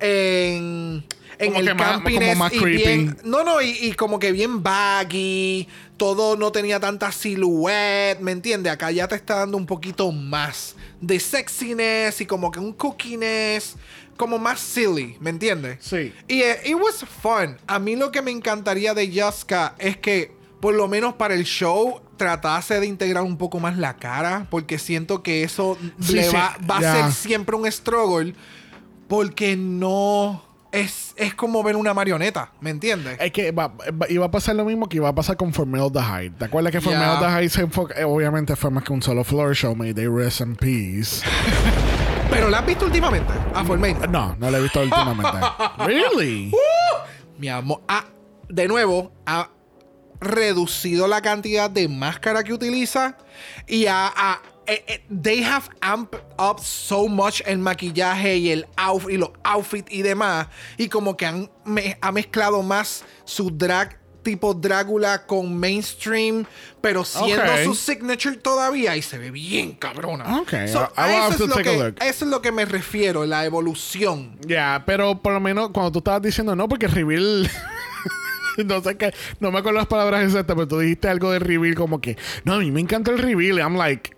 En. En Como el campiness como más y creepy. bien- no, no, y, y como que bien baggy. Todo no tenía tanta silhouette, ¿me entiendes? Acá ya te está dando un poquito más de sexiness y como que un cookiness. Como más silly, ¿me entiendes? Sí. Y eh, it was fun. A mí lo que me encantaría de Yaska es que, por lo menos para el show, tratase de integrar un poco más la cara. Porque siento que eso Sí, le sí, va, va a ser siempre un struggle. Porque no. Es, es como ver una marioneta, ¿me entiendes? Es que va- va- iba a pasar lo mismo que iba a pasar con Formelda Hyde. ¿Te acuerdas que Ya. Formelda Hyde se enfoca? eh, obviamente fue más que un solo floor show. May they rest in peace. [LAUGHS] Pero la has visto últimamente, a Formain. No, no lo he visto últimamente. [LAUGHS] really? Mi amor. Ah, de nuevo, ha reducido la cantidad de máscara que utiliza. Y ha. ha- eh, eh, they have amped up so much el maquillaje y el outfit y los outfits y demás. Y como que han me- ha mezclado más su drag tipo Drácula con mainstream, pero siendo su signature todavía y se ve bien cabrona. Ok, So, a eso, to es lo a que, look. eso es lo que me refiero, la evolución. Ya, pero por lo menos cuando tú estabas diciendo no, porque reveal. [LAUGHS] no sé qué. No me acuerdo las palabras exactas, pero tú dijiste algo de reveal como que. No, a mí me encanta el reveal. I'm like.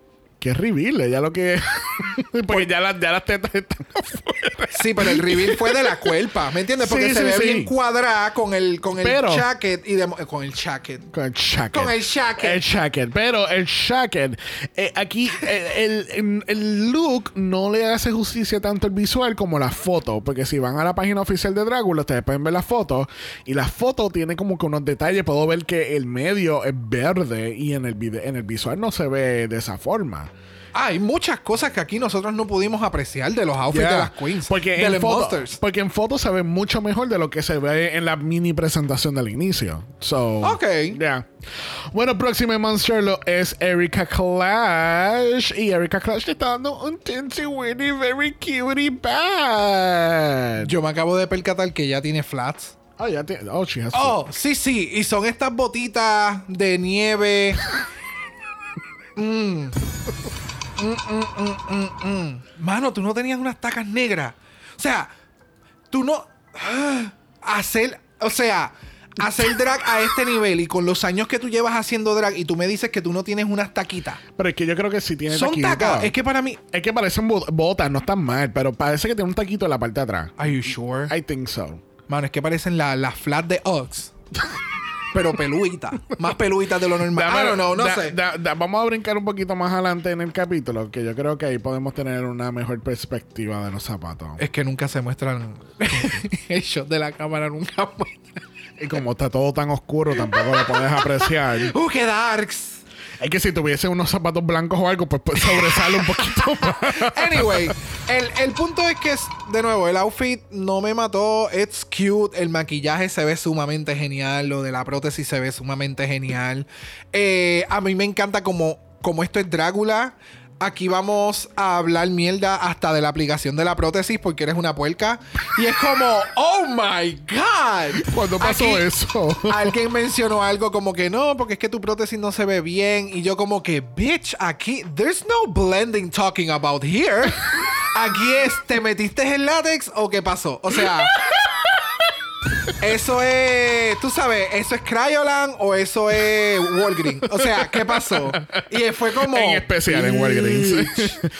¿Qué reveal? Ya lo que. [LAUGHS] porque ya, las, ya las tetas están [LAUGHS] afuera. Sí, pero el reveal fue de la [LAUGHS] cuerpa, ¿me entiendes? Porque Sí, se sí, ve sí. bien cuadrada con el, con el Pero- jacket y eh, con el jacket. Con el jacket. Con el jacket. El jacket. Pero el jacket, eh, aquí eh, el, el- el look no le hace justicia tanto el visual como la foto. Porque si van a la página oficial de Drácula, ustedes pueden ver la foto. Y la foto tiene como que unos detalles. Puedo ver que el medio es verde y en el, en el visual no se ve de esa forma. Ah, hay muchas cosas que aquí nosotros no pudimos apreciar de los outfits Yeah. de las queens. Porque de en, los foto, monsters. porque en foto se ve mucho mejor de lo que se ve en la mini presentación del inicio. So, Ok. yeah. Bueno, próximo monster lo es Erika Clash. Y Erika Clash le está dando un Tinsy Winnie very cutie bad. Yo me acabo de percatar que ya tiene flats. Oh, ya tiene. Oh, she has Oh, sí, sí. Y son estas botitas de nieve. [LAUGHS] Mm. Mm, mm, mm, mm, mm. Mano, tú no tenías unas tacas negras. O sea, tú no. ah, Hacer. O sea, hacer drag a este nivel y con los años que tú llevas haciendo drag y tú me dices que tú no tienes unas taquitas. Pero es que yo creo que sí tiene Son tacas. Es que para mí. Es que parecen bo- botas, no están mal, pero parece que tiene un taquito en la parte de atrás. Are you sure? I think so. Mano, es que parecen las la flat de Uggs. [LAUGHS] pero peluitas. Más peluitas de lo normal. I don't know, no da- sé. da- da- vamos a brincar un poquito más adelante en el capítulo, que yo creo que ahí podemos tener una mejor perspectiva de los zapatos. Es que nunca se muestran [LAUGHS] el shot de la cámara, nunca muestra. Y como está todo tan oscuro, tampoco lo puedes apreciar. ¡Uh, qué darks! Es que si tuviese unos zapatos blancos o algo, pues, pues sobresale un poquito. [LAUGHS] Anyway, el, el punto es que, de nuevo, el outfit no me mató. It's cute. El maquillaje se ve sumamente genial. Lo de la prótesis se ve sumamente genial. Eh, a mí me encanta como, como esto es Drácula. Aquí vamos a hablar mierda hasta de la aplicación de la prótesis porque eres una puerca. Y es como, oh my God. ¿Cuándo pasó Aquí- eso? Alguien mencionó algo como que no, porque es que tu prótesis no se ve bien. Y yo como que, bitch, aquí, there's no blending talking about here. Aquí es, ¿te metiste en látex o qué pasó? O sea, Eso es, tú sabes, eso es Cryoland o eso es Walgreens. O sea, ¿qué pasó? Y fue como. En especial en Walgreens.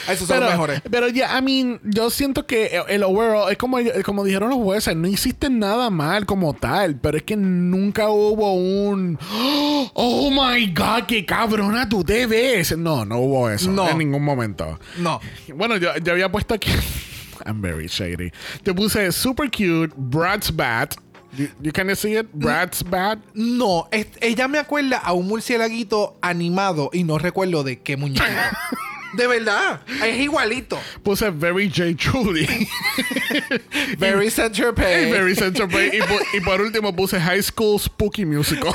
Esos son los mejores. Pero ya, I mean, yo siento que el overall, es como, como dijeron los jueces, no hiciste nada mal como tal, pero es que nunca hubo un. [GASPS] Oh my god, qué cabrona tú te ves. No, no hubo eso No. en ningún momento. No. Bueno, yo, yo había puesto aquí. [LAUGHS] I'm very shady. Te puse super cute, Brad's Bat. You, you can see it? Brad's Bat. No, es- ella me acuerda a un murciélaguito animado y no recuerdo de qué muñeco. [LAUGHS] de verdad, es igualito. Puse very J. Judy. [LAUGHS] Very Center Pay. [LAUGHS] Very Central Park. Y, po- y por último puse High School Spooky Musical.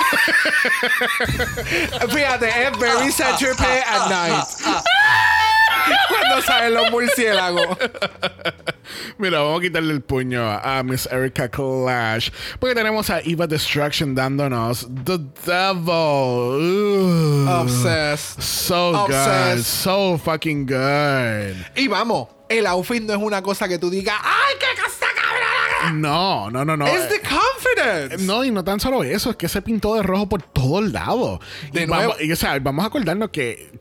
Fíjate, es Very Center Pay at night. Cuando salen los murciélagos. Mira, vamos a quitarle el puño a Miss Erica Clash. Porque tenemos a Eva Destruction dándonos The Devil. Ooh. Obsessed. So good. So fucking good. Y vamos, el outfit no es una cosa que tú digas, ¡ay, qué cosa cabrona! No, no, no, no. Es the confidence. No, y no tan solo eso, es que se pintó de rojo por todos lados. De y nuevo. Vamos, y, o sea, vamos a acordarnos que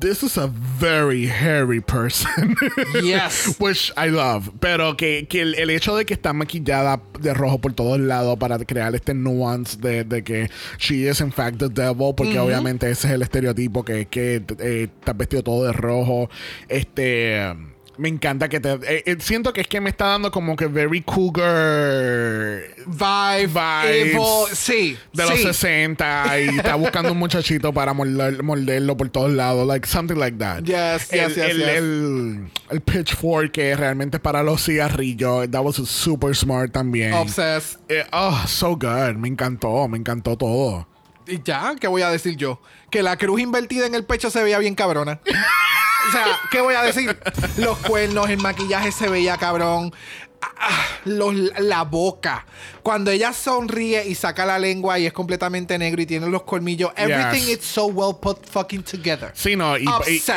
this is a very hairy person. [LAUGHS] Yes. Which I love. Pero que, que el, el hecho de que está maquillada de rojo por todos lados para crear este nuance de, de que she is in fact the devil, porque obviamente ese es el estereotipo que, que eh, está vestido todo de rojo. Este. Me encanta que te. eh, eh, siento que es que me está dando como que very cougar Vibe, Vibes evil, sí. de los sí. 60 y está buscando un muchachito para morder- morderlo por todos lados, like something like that. Yes, yes, el, yes, el, yes. El, el pitchfork que realmente es para los cigarrillos, that was super smart también. Obsessed. Eh, oh, so good, me encantó, me encantó todo. Y ya, ¿qué voy a decir yo? Que la cruz invertida en el pecho se veía bien cabrona. [LAUGHS] o sea, ¿qué voy a decir? Los cuernos, el maquillaje se veía cabrón. Ah, los- la boca. Cuando ella sonríe y saca la lengua y es completamente negro y tiene los colmillos. Everything Yes. is so well put fucking together. Sí, no, y,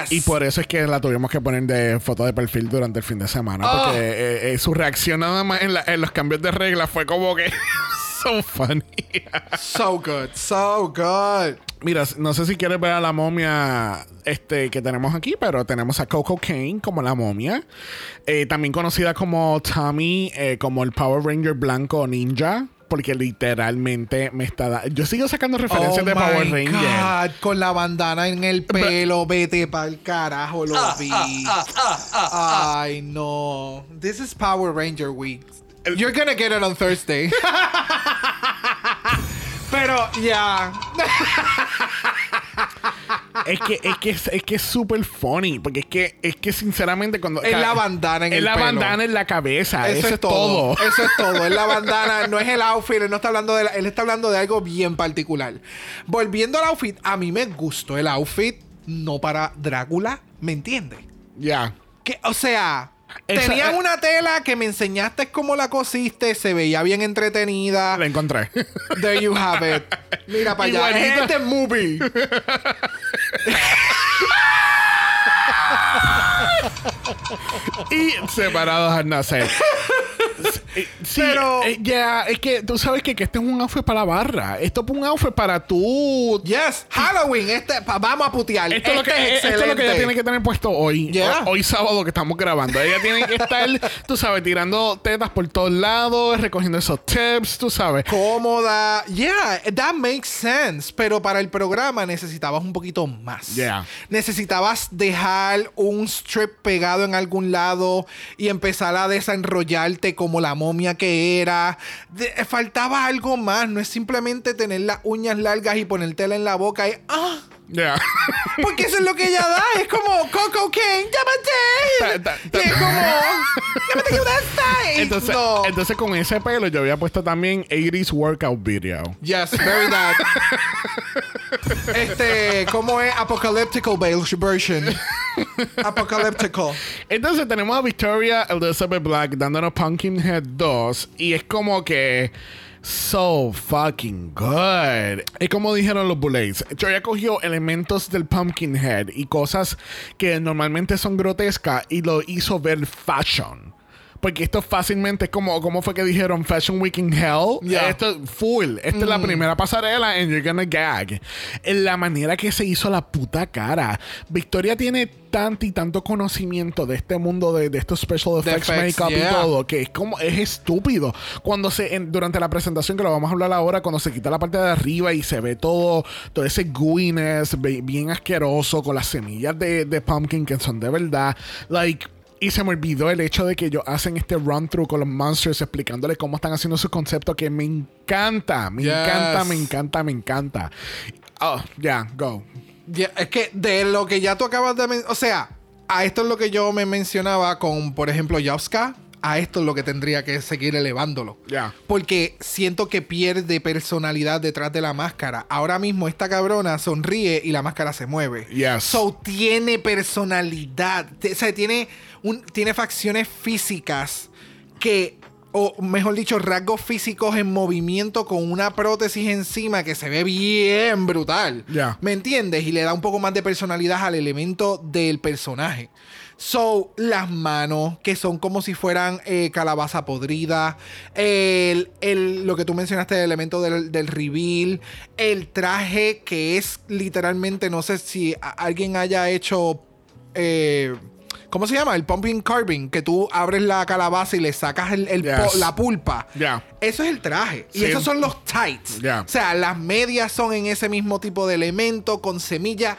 y, por eso es que la tuvimos que poner de foto de perfil durante el fin de semana. Oh. Porque eh, eh, su reacción nada más en, la- en los cambios de reglas fue como que so funny. So good, so good. Mira, no sé si quieres ver a la momia este, que tenemos aquí, pero tenemos a Coco Kane como la momia. Eh, también conocida como Tommy, eh, como el Power Ranger blanco ninja. Porque literalmente me está... da- Yo sigo sacando referencias Oh de Power my Ranger. God, con la bandana en el pelo, vete pa'l carajo, lo vi. Ay, no. This is Power Ranger Week. You're gonna get it on Thursday. [LAUGHS] Pero ya. Es que es que es, que es súper funny. Porque es que, es que sinceramente cuando... Es la bandana en es el la pelo. bandana en la cabeza. Eso, es todo. Eso es todo. Es la [LAUGHS] bandana, no es el outfit. Él no está hablando de la- él está hablando de algo bien particular. Volviendo al outfit, a mí me gustó el outfit, no para Drácula, ¿me entiendes? Ya. Que, o sea, tenían una tela que me enseñaste cómo la cosiste, se veía bien entretenida. La encontré. There you have it. Mira para allá. Es este movie. y separados al nacer. Sí, sí, Pero- eh, ya, es que tú sabes que, que este es un outfit para la barra. Esto es un outfit para tú. Yes, Halloween. Este, vamos a putear. Esto, es lo que, Este esto es lo que ella tiene que tener puesto hoy. Yeah. Hoy, hoy sábado que estamos grabando. Ella tiene que estar, [LAUGHS] tú sabes, tirando tetas por todos lados, recogiendo esos tips, tú sabes. cómoda. Yeah, that makes sense. Pero para el programa necesitabas un poquito más. Yeah. Necesitabas dejar un strip pegado en algún lado y empezar a desenrollarte como la momia que era. De- faltaba algo más. No es simplemente tener las uñas largas y ponértela en la boca y. ¡Ah! Ya. Porque eso es lo que ella da. Es como Coco Kane, llámate. Ta- ta- Y es como, llámate que una Entonces, no. entonces, con ese pelo, yo había puesto también 80s workout video. Yes, very that. [LAUGHS] este, ¿cómo es? Apocalyptical version. Apocalyptical. Entonces tenemos a Victoria Elizabeth Black dándonos Pumpkinhead 2 y es como que so fucking good. Es como dijeron los Bullets. Ella cogió elementos del Pumpkinhead y cosas que normalmente son grotescas y lo hizo ver fashion. Porque esto fácilmente es como, como fue que dijeron Fashion Week in Hell. Yeah. Esto full. Esta es la primera pasarela and you're gonna gag. En la manera que se hizo la puta cara. Victoria tiene tanto y tanto conocimiento de este mundo de, de estos special effects, effects, makeup yeah. y todo, que es como, es estúpido. Cuando se, en- durante la presentación, que lo vamos a hablar ahora, cuando se quita la parte de arriba y se ve todo, todo ese gooiness bien asqueroso con las semillas de, de pumpkin que son de verdad, like. Y se me olvidó el hecho de que ellos hacen este run through con los monsters explicándole cómo están haciendo su concepto que me encanta, me Yes. encanta, me encanta, me encanta. Oh, ya, go. Ya, es que de lo que ya tú acabas de mencionar, o sea, a esto es lo que yo me mencionaba con, por ejemplo, Yovska, a esto es lo que tendría que seguir elevándolo. Ya. Porque siento que pierde personalidad detrás de la máscara. Ahora mismo esta cabrona sonríe y la máscara se mueve. Yes. So tiene personalidad. O sea, tiene, un, tiene facciones físicas que, o mejor dicho, rasgos físicos en movimiento con una prótesis encima que se ve bien brutal. ¿Me entiendes? Y le da un poco más de personalidad al elemento del personaje. So, las manos, que son como si fueran eh, calabaza podrida. El, el- lo que tú mencionaste, el elemento del, del reveal. El traje, que es literalmente, no sé si alguien haya hecho. eh, ¿Cómo se llama? El pumpkin carving. Que tú abres la calabaza y le sacas el- el po- Yes. la pulpa. Ya. Eso es el traje. Y esos son los tights. Ya. O sea, las medias son en ese mismo tipo de elemento, con semilla.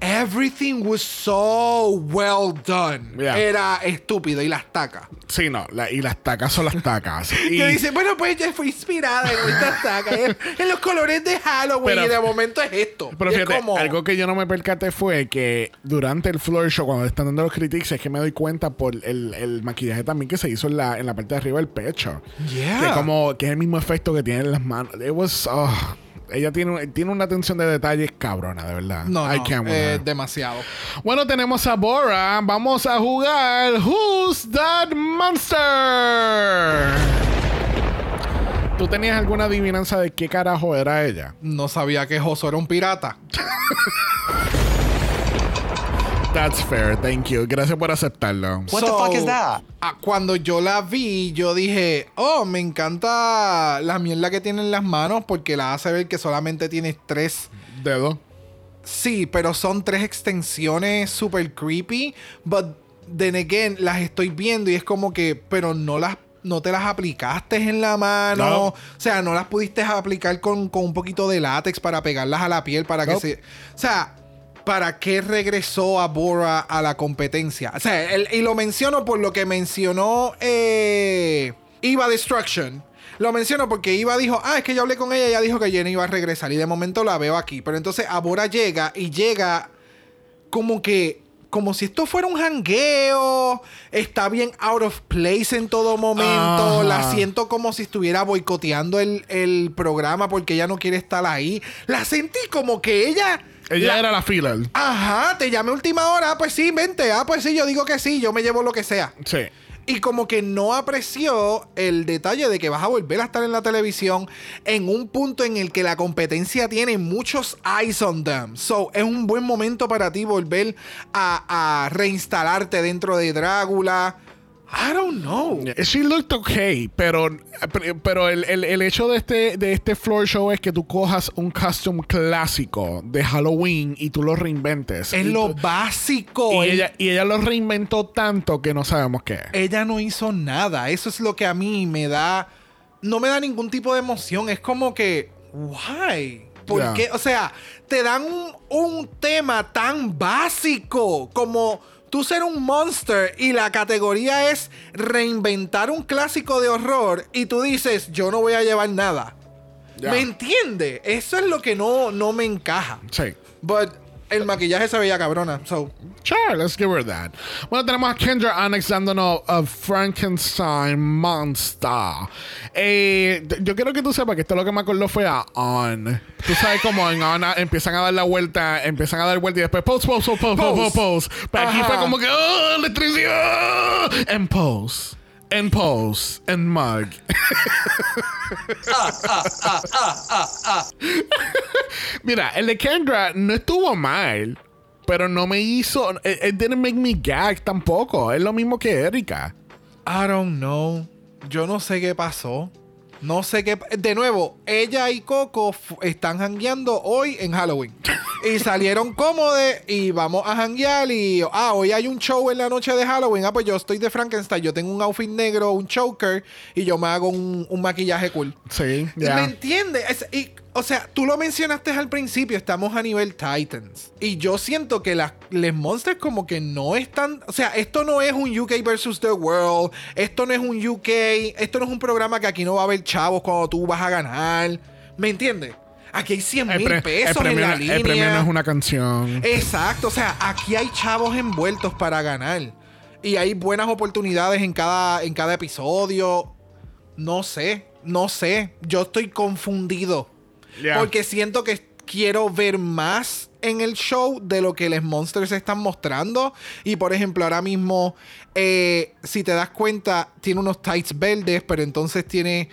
Everything was so well done. Ya. Era estúpido. Y las tacas. Sí, no, la- y las tacas son las tacas. [LAUGHS] y, Que dice, bueno, pues ya fue inspirada en estas tacas. en, en los colores de Halloween. Pero- y de momento es esto. Pero Y es fíjate, como- algo que yo no me percaté fue que durante el floor show, cuando están dando los critiques, es que me doy cuenta por el, el maquillaje también que se hizo en la, en la parte de arriba del pecho. Yeah. Que como que es el mismo efecto que tiene en las manos. It was, oh, ella tiene, tiene una atención de detalles cabrona, de verdad. No, I no, can't eh, demasiado. Bueno, tenemos a Bora. Vamos a jugar Who's That Monster? ¿Tú tenías alguna adivinanza de qué carajo era ella? No sabía que Joso era un pirata. [LAUGHS] That's fair, thank you. Gracias por aceptarlo. What the fuck is that? ah, cuando yo la vi, yo dije, oh, me encanta la mierda que tiene en las manos porque la hace ver que solamente tienes tres. Dedo. Sí, pero son tres extensiones super creepy. But then again, las estoy viendo y es como que, pero no las. No te las aplicaste en la mano. No. O sea, no las pudiste aplicar con, con un poquito de látex para pegarlas a la piel para que se. O sea, ¿para qué regresó a Bora a la competencia? O sea, y lo menciono por lo que mencionó eh, Eva Destruction. Lo menciono porque Iva dijo, ah, es que yo hablé con ella y ella dijo que Jenny iba a regresar. Y de momento la veo aquí. Pero entonces Abora llega y llega como que. Como si esto fuera un jangueo. Está bien out of place en todo momento. La siento como si estuviera boicoteando el, el programa porque ella no quiere estar ahí. La sentí como que ella. Ella la- era la filler. Ajá, te llamé última hora. Ah, pues sí, vente. Ah, pues sí, yo digo que sí. Yo me llevo lo que sea. Sí. Y como que no apreció el detalle de que vas a volver a estar en la televisión en un punto en el que la competencia tiene muchos eyes on them. So, es un buen momento para ti volver a, a reinstalarte dentro de Drácula. I don't know. She looked okay, pero, pero el, el- el hecho de este, de este floor show es que tú cojas un costume clásico de Halloween y tú lo reinventes. Es Y lo tú- básico. y El- ella, y ella lo reinventó tanto que no sabemos qué. ella no hizo nada. Eso es lo que a mí me da. No me da ningún tipo de emoción. Es como que. Why? ¿Por Ya. qué? O sea, te dan un, un tema tan básico como tú ser un monster y la categoría es reinventar un clásico de horror y tú dices, yo no voy a llevar nada. ¿Me entiende? Eso es lo que no, no me encaja. Sí. But el maquillaje se veía cabrona. So, Sure, let's give her that. Bueno, tenemos a Kendra Annex dándonos a Frankenstein Monster. Eh, yo quiero que tú sepas que esto lo que me acordó fue a On. Tú sabes cómo en On empiezan a dar la vuelta, empiezan a dar vuelta y después pose, pose, pose, pose, pose, pose. Pero aquí fue como que, ¡oh, electricidad! En pose. En pose. En mug. Mira, el de Kendra no estuvo mal, pero no me hizo. It, it didn't make me gag tampoco. Es lo mismo que Erika. I don't know. Yo no sé qué pasó. No sé qué. De nuevo, ella y Coco están jangueando hoy en Halloween. [LAUGHS] y salieron cómodos y vamos a janguear. Y ah, hoy hay un show en la noche de Halloween. Ah, pues yo estoy de Frankenstein. Yo tengo un outfit negro, un choker. Y yo me hago un, un maquillaje cool. Sí, ¿Me ya. entiendes? Es- y, o sea, tú lo mencionaste al principio, estamos a nivel Titans. Y yo siento que las les Monsters como que no están... O sea, esto no es un UK versus the World. Esto no es un UK. Esto no es un programa que aquí no va a haber chavos cuando tú vas a ganar. ¿Me entiendes? Aquí hay 100 El, mil el pesos premio, en la el línea. premio no es una canción. Exacto, o sea, aquí hay chavos envueltos para ganar. Y hay buenas oportunidades en cada, en cada episodio. No sé, no sé. Yo estoy confundido. Porque siento que quiero ver más en el show de lo que les Monsters están mostrando. Y por ejemplo, ahora mismo, eh, si te das cuenta, tiene unos tights verdes, pero entonces tiene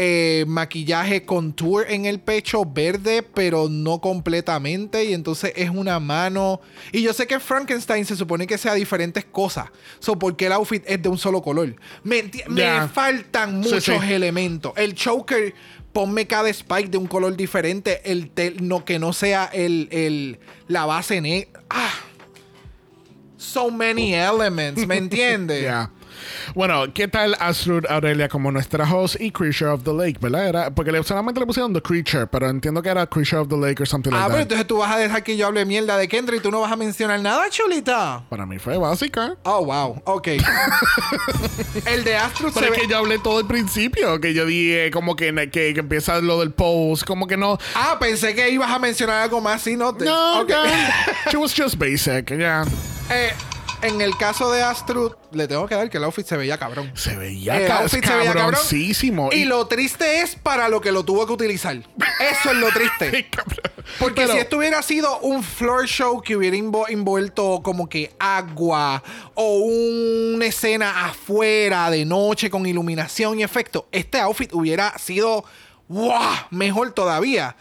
eh, maquillaje contour en el pecho verde, pero no completamente. Y entonces es una mano. Y yo sé que Frankenstein se supone que sea diferentes cosas. So, porque el outfit es de un solo color. Me, me faltan Sí, muchos sí. elementos. El choker, ponme cada spike de un color diferente. El tel- no, que no sea el, el- la base negra. Ah. So many elements, ¿me [LAUGHS] entiendes? Ya. Bueno, ¿qué tal Astrid Aurelia como nuestra host y Creature of the Lake, verdad? Era, porque le, solamente le pusieron The Creature, pero entiendo que era Creature of the Lake or something Ah, like pero that. entonces tú vas a dejar que yo hable mierda de Kendra y tú no vas a mencionar nada, chulita. Para mí fue básica. Oh, wow. Ok. [LAUGHS] el de Astro se Pero es ve... que yo hablé todo el principio, que yo dije como que, que, que empieza lo del post, como que no. Ah, pensé que ibas a mencionar algo más, sí, no te... No, Ok. no. [LAUGHS] She was just basic, ya. Eh, en el caso de Astrud, le tengo que dar que el outfit se veía cabrón. Se veía El outfit se veía cabrón. cabroncísimo. Y lo triste es para lo que lo tuvo que utilizar. Eso es lo triste. [LAUGHS] Porque Pero- si esto hubiera sido un floor show que hubiera envuelto como que agua o una escena afuera de noche con iluminación y efecto, este outfit hubiera sido ¡wow! mejor todavía.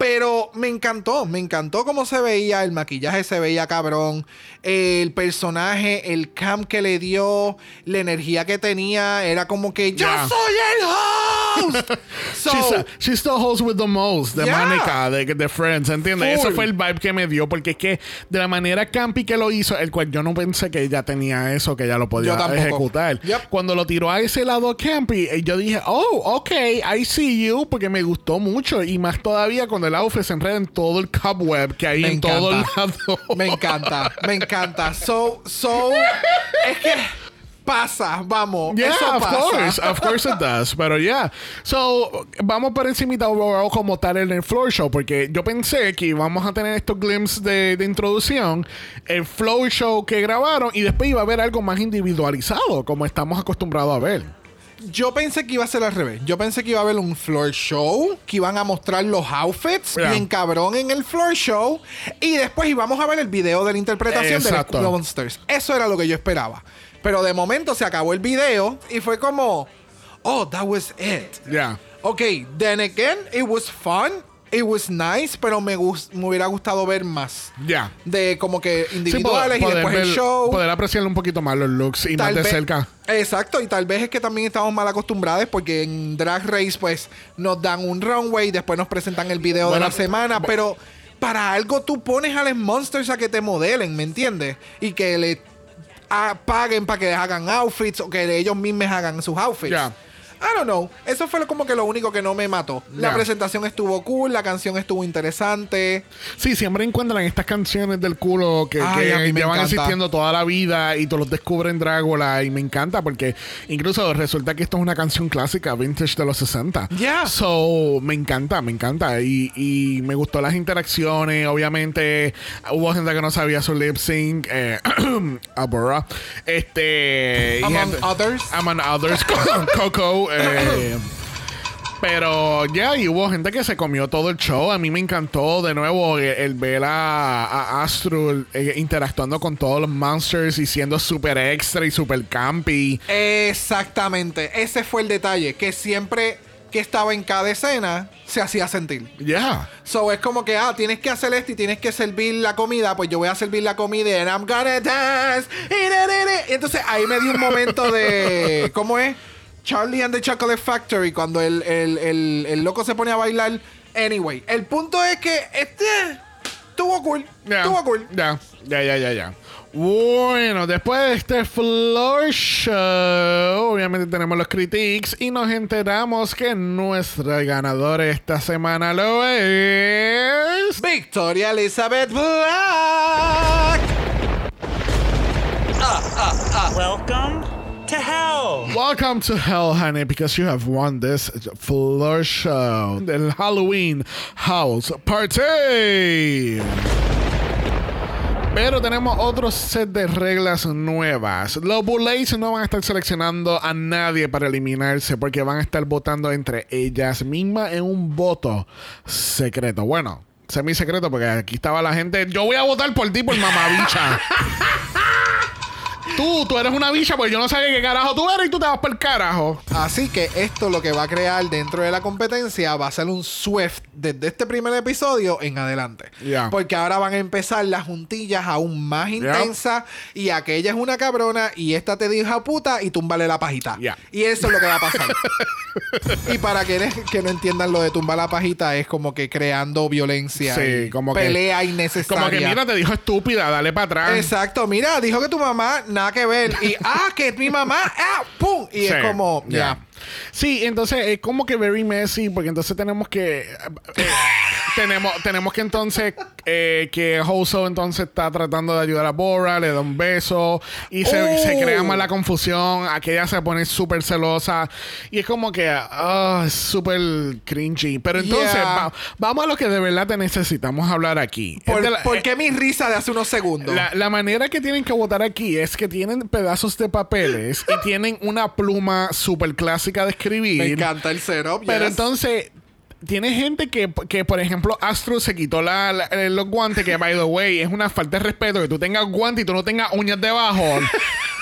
Pero me encantó, me encantó cómo se veía, el maquillaje se veía cabrón, el personaje, el camp que le dio, la energía que tenía, era como que ¡Yo soy el host! [LAUGHS] So, She's a- still holds with the most, de Yeah. Mónica, de, de Friends, ¿entiendes? Full. Ese fue el vibe que me dio, porque es que de la manera campy que lo hizo, el cual yo no pensé que ella tenía eso, que ella lo podía ejecutar. Yep. Cuando lo tiró a ese lado campy, eh, yo dije, oh, ok, I see you, porque me gustó mucho. Y más todavía cuando el outfit se enreda en todo el cobweb que hay Me en todo el encanta. lado. Me encanta, me encanta. So, so, es que pasa, vamos. Yeah, eso of pasa. course, of course it does. Pero yeah. So, vamos por encimita overall como tal en el floor show, porque yo pensé que íbamos a tener estos glimpses de, de introducción, el floor show que grabaron y después iba a haber algo más individualizado, como estamos acostumbrados a ver. Yo pensé que iba a ser al revés. Yo pensé que iba a haber un floor show, que iban a mostrar los outfits Yeah. bien cabrón en el floor show, y después íbamos a ver el video de la interpretación de Exacto. los Monsters. Eso era lo que yo esperaba. Pero de momento se acabó el video y fue como, oh, that was it. Yeah. Ok, then again, it was fun, it was nice, pero me, gus- me hubiera gustado ver más. Yeah. De como que Sí, individuales y después el show. poder apreciar un poquito más los looks y más de cerca. Exacto, y tal vez es que también estamos mal acostumbrados porque en Drag Race pues nos dan un runway, después nos presentan el video Bueno, de la semana, pero para algo tú pones a los monsters a que te modelen, ¿me entiendes? Y que le paguen para que les hagan outfits o que ellos mismos hagan sus outfits. Ya. I don't know. Eso fue como que lo único que no me mató. La presentación estuvo cool, la canción estuvo interesante. Sí, siempre encuentran estas canciones del culo que, Ay, que a mí me llevan encanta. existiendo toda la vida y tú los descubres en Drácula y me encanta porque incluso resulta que esto es una canción clásica vintage de los 60. Yeah. So, me encanta, me encanta y, y me gustó las interacciones, obviamente hubo gente que no sabía su lip sync, eh, [CLEARS THROAT] Abora, este... Among gente- others. Among others, [LAUGHS] Coco, eh, pero ya, y hubo gente que se comió todo el show. A mí me encantó de nuevo el, el ver a, a Astro eh, interactuando con todos los monsters y siendo súper extra y súper campy. Exactamente, ese fue el detalle, que siempre que estaba en cada escena se hacía sentir. Yeah. So es como que, ah, tienes que hacer esto y tienes que servir la comida, pues yo voy a servir la comida and I'm gonna dance. Y. Y entonces ahí me dio un momento de, ¿cómo es? Charlie and the Chocolate Factory, cuando el, el, el, el loco se pone a bailar. Anyway, el punto es que este estuvo cool. Ya. Estuvo cool. Ya, ya, ya, ya, ya. Bueno, después de este floor show, obviamente tenemos los critiques y nos enteramos que nuestra ganadora esta semana lo es. Victoria Elizabeth Black. Welcome to hell. Welcome to hell, honey, because you have won this floor show del Halloween House Party. Pero tenemos otro set de reglas nuevas. Los Bullets no van a estar seleccionando a nadie para eliminarse porque van a estar votando entre ellas mismas en un voto secreto. Bueno, semi secreto porque aquí estaba la gente. Yo voy a votar por ti, por mamabicha. [LAUGHS] tú, tú eres una bicha, pues yo no sabía qué carajo tú eres y tú te vas por el carajo. Así que esto lo que va a crear dentro de la competencia va a ser un Swift desde este primer episodio en adelante. Ya. Porque ahora van a empezar las juntillas aún más intensas y aquella es una cabrona y esta te dijo puta y túmbale la pajita. Ya. Y eso es lo que va a pasar. y para quienes que no entiendan lo de tumbar la pajita es como que creando violencia Sí, y como que- pelea innecesaria. Como que mira, te dijo estúpida, dale para atrás. Exacto, mira, dijo que tu mamá nada que ver. Y ah, que mi mamá, ah, pum. Y es como, ya. Sí, entonces es como que very messy, porque entonces tenemos que. eh, tenemos, tenemos que entonces. eh, que Hoso entonces está tratando de ayudar a Bora, le da un beso y se, Oh. se crea más la confusión. Aquella se pone súper celosa y es como que. es súper cringy. Pero entonces, Yeah. va- vamos a lo que de verdad te necesitamos hablar aquí. ¿Por, la- por qué mi risa de hace unos segundos? la, la manera que tienen que votar aquí es que tienen pedazos de papeles y tienen una pluma súper clásica de escribir. Me encanta el setup. Pero yes. entonces, tiene gente que, que, por ejemplo, Astro se quitó la, la- eh, los guantes, que, by the way, es una falta de respeto que tú tengas guantes y tú no tengas uñas debajo. [LAUGHS]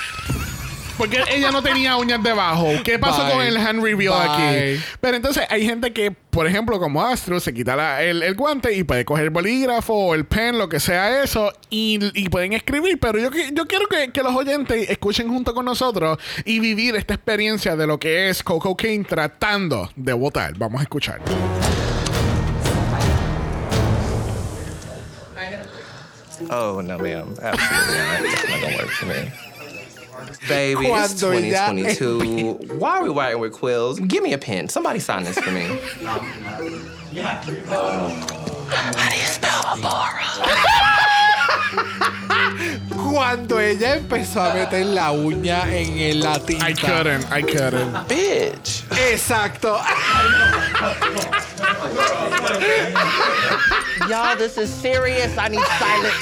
Porque ella no tenía uñas debajo. ¿Qué pasó Bye. con el hand reveal Bye. aquí? Pero entonces hay gente que, por ejemplo, como Astro, se quita la- el, el guante y puede coger el bolígrafo o el pen, lo que sea eso, y, y pueden escribir. Pero yo, yo quiero que, que los oyentes escuchen junto con nosotros y vivir esta experiencia de lo que es Coco Kane tratando de votar. Vamos a escuchar. Oh no, ma'am. Absolutely not. Not gonna work for me. [LAUGHS] Baby, it's Cuando ella 2022. [LAUGHS] Why are we writing with quills? Give me a pen. Somebody sign this for me. [LAUGHS] Cuando ella empezó a meter la uña en el- la tinta. I couldn't, I couldn't. Bitch. Exacto. Y'all, this is serious. I need silence.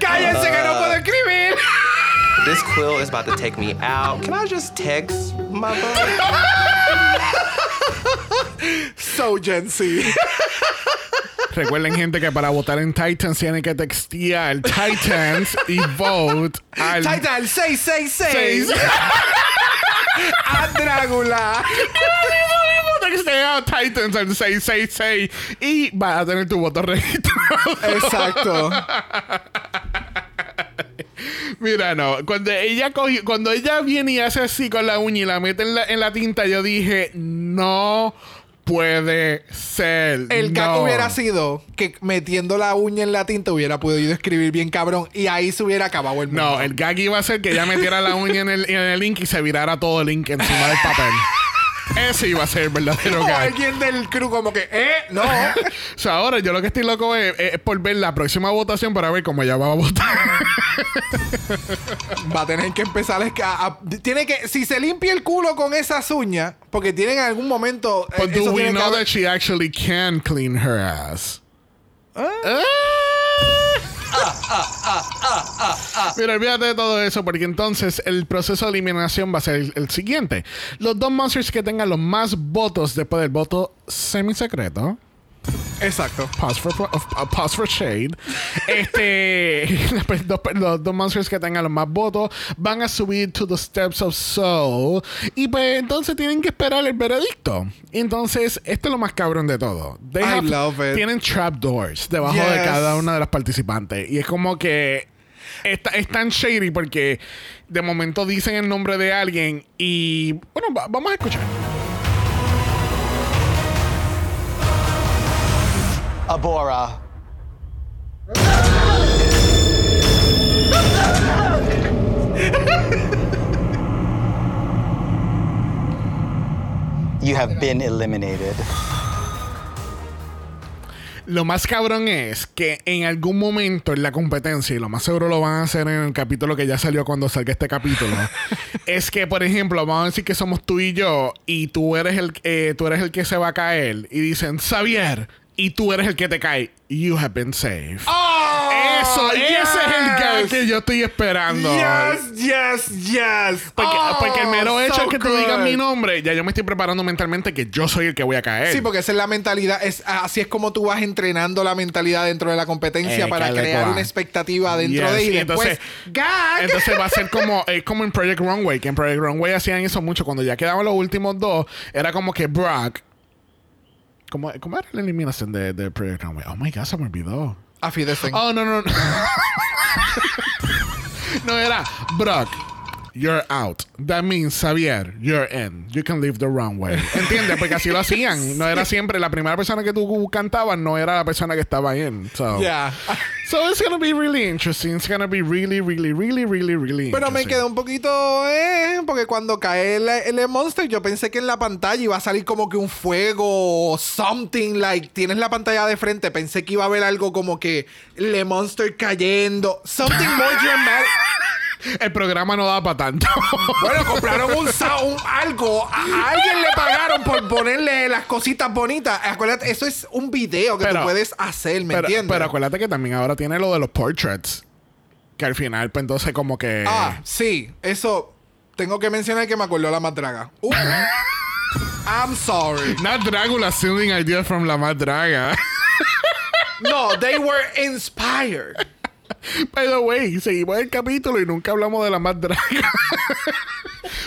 Cállense que no puedo escribir. This quill is about to take me out. Can I just text my bud? So Gen Z. Recuerden, gente, que para votar en Titans tienen que textear Titans y vote al Titan 666. Seis. A Drácula. Textea Titans al 666 y vas a tener tu voto registrado. Exacto. Mira, no. Cuando ella cogió, cuando ella viene y hace así con la uña y la mete en la, en la tinta, yo dije, no puede ser. El no. hubiera sido que metiendo la uña en la tinta hubiera podido escribir bien cabrón y ahí se hubiera acabado el mundo. No, el gag iba a ser que ella metiera la uña en el, en el link y se virara todo el link encima del papel. Ese iba a ser el verdadero O gag. alguien del crew como que, eh, no. [LAUGHS] O sea, ahora yo lo que estoy loco es, es por ver la próxima votación para ver cómo ella va a votar. Va a tener que empezar a, a- Tiene que... Si se limpia el culo con esas uñas, porque tienen en algún momento... eh, But do we que know that she actually can clean her ass? Ah. Mira, olvídate de todo eso porque entonces el proceso de eliminación va a ser el, siguiente. Los dos monsters que tengan los más votos después del voto semisecreto Exacto. Pause for, uh, pause for shade. [LAUGHS] Este, [LAUGHS] los, dos- los dos monsters que tengan los más votos van a subir to the steps of soul. Y pues entonces tienen que esperar el veredicto. Entonces, esto es lo más cabrón de todo. They I have- love it. Tienen trapdoors debajo de cada una de las participantes. Y es como que está- es tan shady porque de momento dicen el nombre de alguien y bueno, va- vamos a escuchar. Abora. You have been eliminated. Lo más cabrón es que en algún momento en la competencia, y lo más seguro lo van a hacer en el capítulo que ya salió cuando salga este capítulo, [LAUGHS] es que, por ejemplo, vamos a decir que somos tú y yo, y tú eres el, eh, tú eres el que se va a caer, y dicen, Xavier, y tú eres el que te cae. You have been saved. Eso, ese es el gag yes. que yo estoy esperando. Yes, yes, yes. Porque, Oh, porque el mero hecho so es que te digan good. mi nombre, ya yo me estoy preparando mentalmente que yo soy el que voy a caer. Sí, porque esa es la mentalidad. Es, así es como tú vas entrenando la mentalidad dentro de la competencia Eh, para crear una expectativa dentro Yes, de después entonces- gag. Entonces va a ser como, [LAUGHS] es como en Project Runway, que en Project Runway hacían eso mucho. Cuando ya quedaban los últimos dos, era como que Brock. ¿Cómo, cómo era la eliminación de, de Project Runway? Oh my god, se me olvidó. A fin de Oh, no, no, no. [LAUGHS] no, era Brock. You're out. That means Xavier, you're in. You can leave the runway. [LAUGHS] ¿Entiendes? Porque así lo hacían. No era siempre la primera persona que tú cantabas, no era la persona que estaba en. So, Ya. so it's gonna be really interesting. It's gonna be really, really, really, really, really Pero me quedé un poquito, eh, porque cuando cae el, el monster, yo pensé que en la pantalla iba a salir como que un fuego o something, like, tienes la pantalla de frente, pensé que iba a haber algo como que le monster cayendo, something more dramatic. El programa no da para tanto. [LAUGHS] Bueno, compraron un, un algo, a, a alguien le pagaron por ponerle las cositas bonitas. Acuérdate, eso es un video que Pero- tú puedes hacer, ¿me pero, entiendes? pero acuérdate que también ahora tiene lo de los portraits. Que al final, pues entonces como que... Ah, sí, eso tengo que mencionar que me acordó la madraga. Uh. [LAUGHS] I'm sorry. Not Dracula stealing ideas from la más draga. No, they were inspired. By the way, seguimos el capítulo y nunca hablamos de la más draga.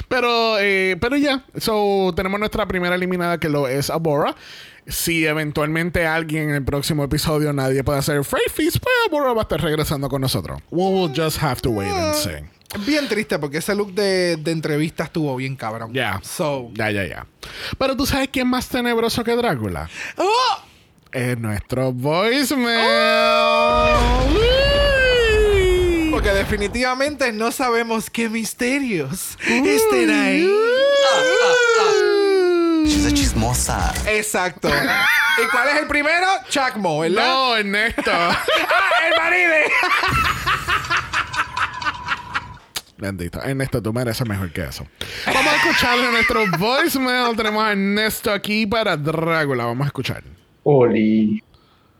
pero, eh, pero ya. So, tenemos nuestra primera eliminada que lo es Abora. Si eventualmente alguien en el próximo episodio nadie puede hacer Free Feast, pues Abora va a estar regresando con nosotros. We will just have to wait and see. Bien triste porque ese look de, de entrevista estuvo bien cabrón. Ya. So. Ya, ya, ya. Pero tú sabes quién es más tenebroso que Drácula. ¡Oh! Es nuestro voicemail. Uy. Porque definitivamente no sabemos qué misterios estén ahí. She's a chismosa. Exacto. ¿Y cuál es el primero? Chacmo, ¿verdad? No, Ernesto. [LAUGHS] ¡Ah, el marido! Bendito. Ernesto, tú mereces mejor que eso. Vamos a escucharle nuestro voicemail. Tenemos a Ernesto aquí para Drácula. Vamos a escuchar. Oli,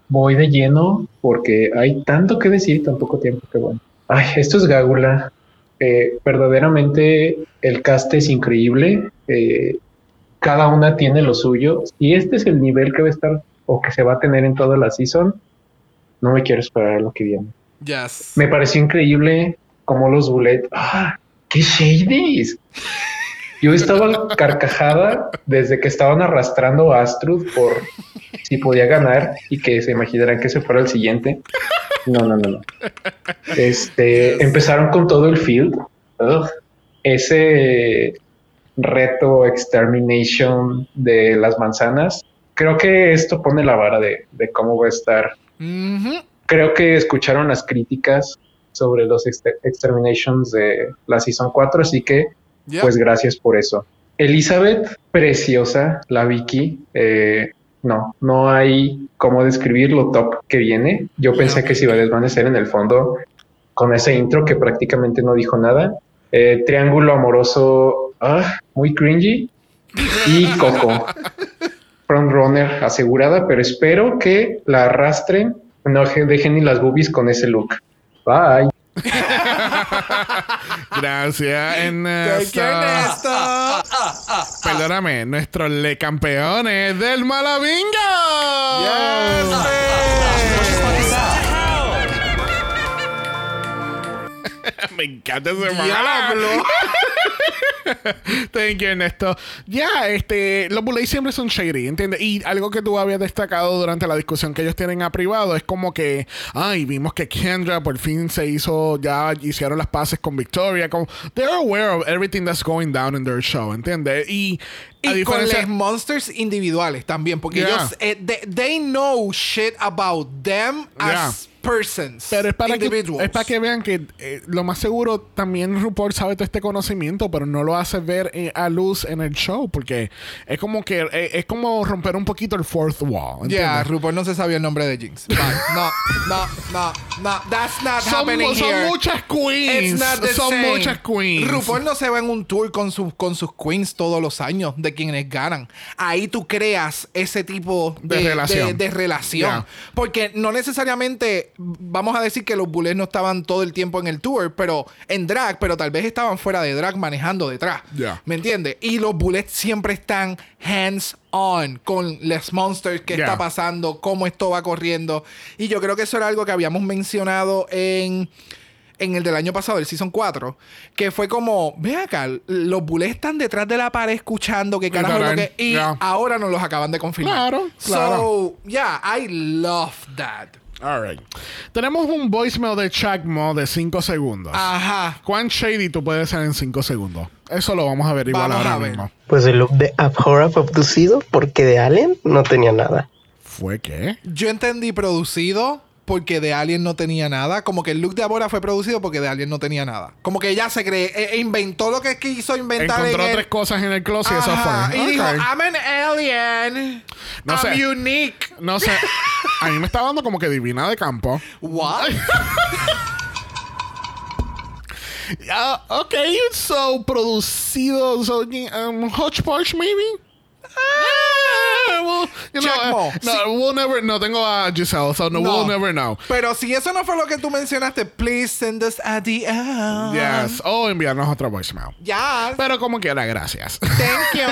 voy de lleno porque hay tanto que decir y tan poco tiempo que bueno. Ay, esto es Gágula. Eh, verdaderamente el cast es increíble. Eh, cada una tiene lo suyo. Y este es el nivel que va a estar o que se va a tener en toda la season. No me quiero esperar a lo que viene. Yes. Me pareció increíble como los Bullet. ¡Ah! ¡Qué shadies! Yo estaba carcajada desde que estaban arrastrando a Astrud por si podía ganar y que se imaginaran que se fuera el siguiente. No, no, no, no. [LAUGHS] Este, empezaron con todo el field. Ugh. Ese reto extermination de las manzanas. Creo que esto pone la vara de, de cómo va a estar creo que escucharon las críticas sobre los exter- exterminations de la season 4, así que pues gracias por eso. Elizabeth, preciosa, la Vicky, eh, no, no hay cómo describir lo top que viene. Yo pensé que se iba a desvanecer en el fondo con ese intro que prácticamente no dijo nada. Eh, triángulo amoroso, ah, muy cringy. Y Coco, frontrunner asegurada, pero espero que la arrastren, no je- dejen ni las boobies con ese look. Bye. [LAUGHS] Gracias, Ernesto. ¿Qué, Ernesto? Perdóname, nuestros le campeones del Malavinga. [LAUGHS] Me encanta ese Malavinga. [LAUGHS] Thank you, Ernesto. Ya, este, los Bullets siempre son shady, ¿entiendes? Y algo que tú habías destacado durante la discusión que ellos tienen a privado es como que, ay, vimos que Kendra por fin se hizo, ya hicieron las paces con Victoria, como, they're aware of everything that's going down in their show, ¿entiendes? Y, Y con los monsters individuales también, porque Yeah. ellos eh, they, they know shit about them as persons. Pero es para, que, es para que vean que eh, lo más seguro también RuPaul sabe todo este conocimiento, pero no lo hace ver eh, a luz en el show, porque es como que eh, es como romper un poquito el fourth wall. Yeah, ¿entiendes? RuPaul no se sabía el nombre de Jinx. Bye. No, no, no, no. That's not Son, happening son here. muchas queens. It's not the son same. muchas queens. RuPaul no se va en un tour con sus, con sus queens todos los años de quienes ganan. Ahí tú creas ese tipo de, De relación. de- de relación. Yeah. Porque no necesariamente vamos a decir que los bullets no estaban todo el tiempo en el tour, pero en drag, pero tal vez estaban fuera de drag manejando detrás. Yeah. ¿Me entiendes? Y los bullets siempre están hands on con les monsters Yeah. está pasando, cómo esto va corriendo. Y yo creo que eso era algo que habíamos mencionado en en el del año pasado, el Season 4, que fue como, ve acá, los bullets están detrás de la pared escuchando que carajo lo que... Y Yeah. ahora nos los acaban de confirmar. Claro, claro. So, yeah, I love that. All right. Tenemos un voicemail de Chacmo de 5 segundos. Ajá. ¿Cuán shady tú puedes ser en 5 segundos? Eso lo vamos a ver igual Vamos ahora a ver. mismo. Pues el look de Abhorra fue producido porque de Alien no tenía nada. ¿Fue qué? Yo entendí producido porque de Alien no tenía nada. Como que el look de Abora fue producido porque de Alien no tenía nada. Como que ella se cree, e- e inventó lo que quiso inventar Encontró en el- tres cosas en el closet y eso Ajá, fue. Y dijo. I'm an alien. No I'm sé. unique. No sé. [LAUGHS] A mí me está dando como que divina de campo. What? [LAUGHS] Ah, ok, so producido, so um, hodgepodge maybe. Ah, well, you know, uh, no, we'll never. No tengo a Giselle, so no, No. we'll never know. Pero si eso no fue lo que tú mencionaste, please send us a DM. Yes, o enviarnos otro voicemail. Yes. Pero como quiera, gracias. Thank you.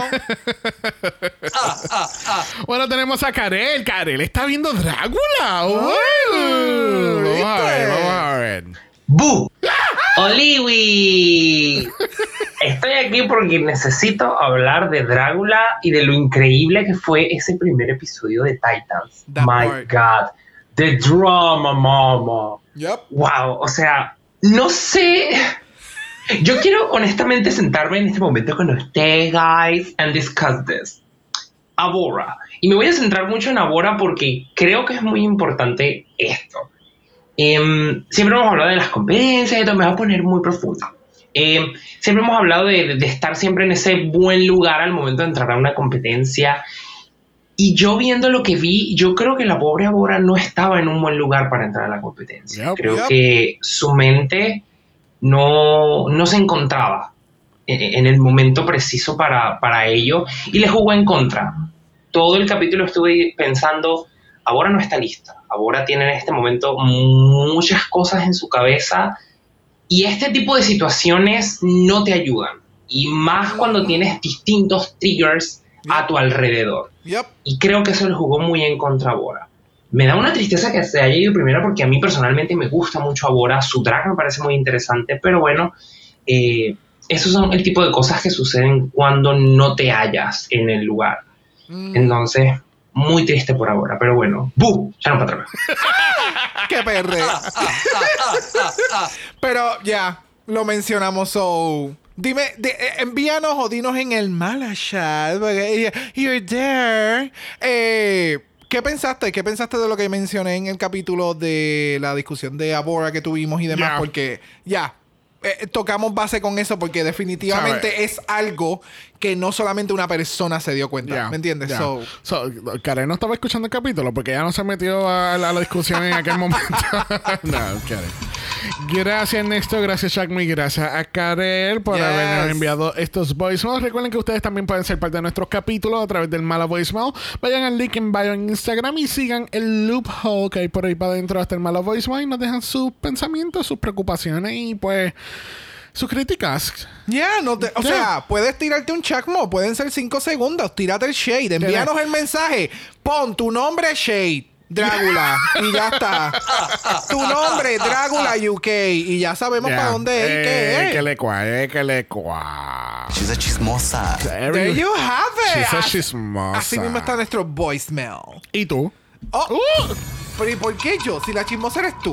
[LAUGHS] bueno, tenemos a Karel. Karel está viendo Drácula. Uh, vamos a ver, vamos a ver. ¡Bu! ¡Oliwi! Estoy aquí porque necesito hablar de Drácula y de lo increíble que fue ese primer episodio de Titans. That My part. God. The drama, mama. Yep. Wow. O sea, no sé. Yo quiero honestamente sentarme en este momento con ustedes, guys, and discuss this. Abora. Y me voy a centrar mucho en Abora porque creo que es muy importante esto. Em, siempre hemos hablado de las competencias y esto me va a poner muy profundo. Em, siempre hemos hablado de, de- de estar siempre en ese buen lugar al momento de entrar a una competencia. Y yo viendo lo que vi, yo creo que la pobre Abora no estaba en un buen lugar para entrar a la competencia. Yep, creo yep. que su mente no, no se encontraba en, en el momento preciso para, para ello y le jugó en contra. Todo el capítulo estuve pensando, ahora no está lista, ahora tiene en este momento muchas cosas en su cabeza y este tipo de situaciones no te ayudan. Y más cuando tienes distintos triggers a tu alrededor. Yep. Y creo que eso le jugó muy en contra a Bora. Me da una tristeza que se haya ido primero porque a mí personalmente me gusta mucho a Bora. Su drag me parece muy interesante, pero bueno, eh, esos son el tipo de cosas que suceden cuando no te hallas en el lugar. Mm, Entonces, muy triste por ahora, pero bueno, ¡bu! Ya no para atrás. [LAUGHS] ¡Qué perre! Pero ya, lo mencionamos, so... Dime, de- eh, envíanos o dinos en el mala chat, porque you're there. Eh, ¿Qué pensaste? ¿Qué pensaste de lo que mencioné en el capítulo de la discusión de Abora que tuvimos y demás? Porque ya, eh, tocamos base con eso porque definitivamente Sabe. es algo que no solamente una persona se dio cuenta. ¿Me entiendes? ya. So, So, Karen no estaba escuchando el capítulo porque ya no se metió a la, a la discusión en aquel momento. [LAUGHS] no, Karen. Gracias, Néstor. Gracias, Shakmi. Gracias a Karel por Yes. habernos enviado estos voicemails. Recuerden que ustedes también pueden ser parte de nuestros capítulos a través del Mala Voicemail. Vayan al link en bio en Instagram y sigan el loophole que hay por ahí para adentro hasta el Mala Voicemail y nos dejan sus pensamientos, sus preocupaciones y pues sus críticas. Ya, no te- o sea, puedes tirarte un chacmo, pueden ser cinco segundos, tírate el shade, envíanos el mensaje, pon tu nombre shade, Drácula. y ya está. tu nombre, Drácula UK. Y ya sabemos Yeah. para dónde es Eh, qué es. Que le cua, eh, que le cua. She's a chismosa. There you have it. She's a chismosa. Así mismo está nuestro voicemail. ¿Y tú? Oh. Pero ¿y por qué yo? Si la chismosa eres tú.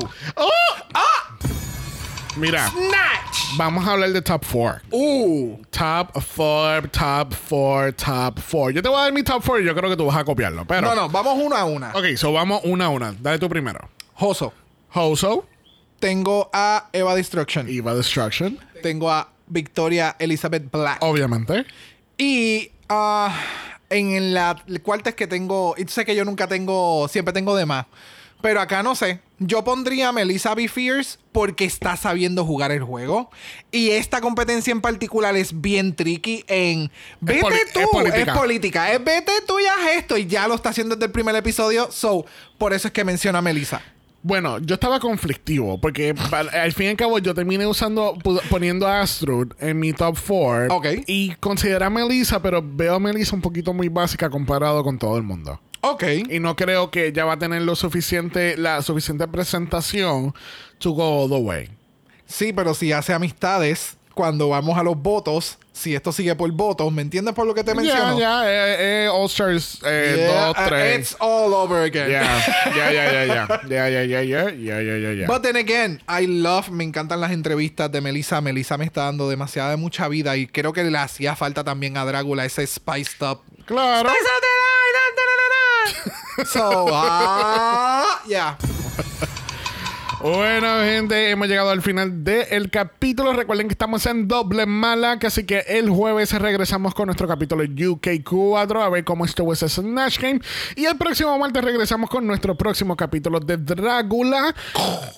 Mira, Snatch. vamos a hablar de top 4. Uh. Top 4, top 4, top 4. Yo te voy a dar mi top 4 y yo creo que tú vas a copiarlo. Pero, No, no, vamos una a una. Ok, so vamos una a una. Dale tú primero. Joso. Hoso, Tengo a Eva Destruction. Eva Destruction, Tengo a Victoria Elizabeth Black. obviamente. Y ah, en la cuarta es que tengo. Y sé que yo nunca tengo. Siempre tengo de más. Pero acá no sé. Yo pondría a Melissa B. Fierce porque está sabiendo jugar el juego. Y esta competencia en particular es bien tricky en. Vete tú. es política. Es política. Es vete tú y haz esto. Y ya lo está haciendo desde el primer episodio. So, por eso es que menciona a Melissa. Bueno, yo estaba conflictivo porque al fin y al cabo yo terminé usando poniendo a Astrud en mi top 4 Ok. y consideré a Melissa, pero veo a Melissa un poquito muy básica comparado con todo el mundo. Ok. Y no creo que ella va a tener lo suficiente, la suficiente presentación to go all the way. Sí, pero si hace amistades cuando vamos a los votos, si esto sigue por votos, ¿me entiendes por lo que te menciono? Ya, ya, eh, eh, All Stars eh, Yeah, 2, uh, 3. It's all over again. Ya, ya, ya, [LAUGHS] ya, ya. Ya, ya, ya, ya, ya, ya. But then again, I love, me encantan las entrevistas de Melissa. Melissa me está dando demasiada de mucha vida y creo que le hacía falta también a Drácula ese spiced up. Claro. Spice up So, ah, yeah. Bueno, gente, hemos llegado al final del capítulo. Recuerden que estamos en doble mala, así que el jueves regresamos con nuestro capítulo UK4 a ver cómo estuvo ese Snatch Game. Y el próximo martes regresamos con nuestro próximo capítulo de Drácula.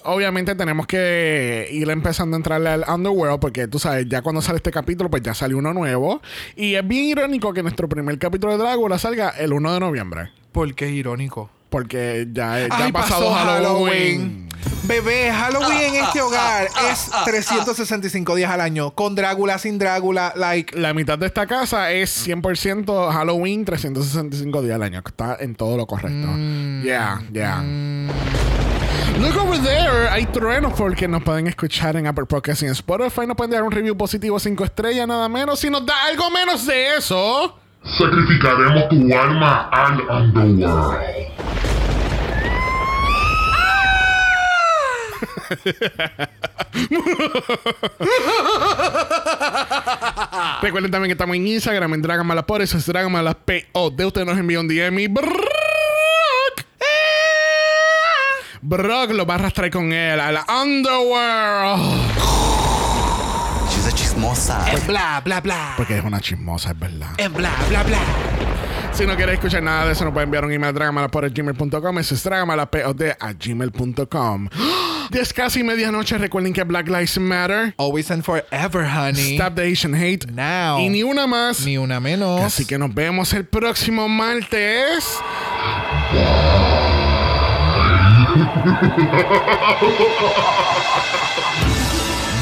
Obviamente tenemos que ir empezando a entrarle al Underworld, porque tú sabes, ya cuando sale este capítulo, pues ya sale uno nuevo. Y es bien irónico que nuestro primer capítulo de Drácula salga el 1 de noviembre. ¿Por qué irónico? Porque ya, ya Ay, ha pasado pasó Halloween. Bebé, Halloween en este hogar es 365 días al año. Con Drácula, sin Drácula, like. La mitad de esta casa es 100% Halloween, 365 días al año. Está en todo lo correcto. Yeah, yeah. Look over there. Hay truenos porque nos pueden escuchar en Apple Podcasts y en Spotify. Nos pueden dar un review positivo 5 estrellas, nada menos. Si nos da algo menos de eso. Sacrificaremos tu alma al Underworld. [LAUGHS] Recuerden también que estamos en Instagram, en Dragamala eso es Dragamala P.O.D. Usted nos envía un DM y Brock. Brock lo va a arrastrar con él a la Underworld. A chismosa. Es bla, bla, bla. Porque es una chismosa, es verdad. Es bla, bla, bla. Si no quieres escuchar nada de eso, nos puede enviar un email a dragamala.gmail.com. Eso es dragamala.pod a gmail.com. Ya es [GASPS] casi medianoche. Recuerden que Black Lives Matter. Always and forever, honey. Stop the Asian Hate. Now. Y ni una más. Ni una menos. Así que nos vemos el próximo martes. [LAUGHS]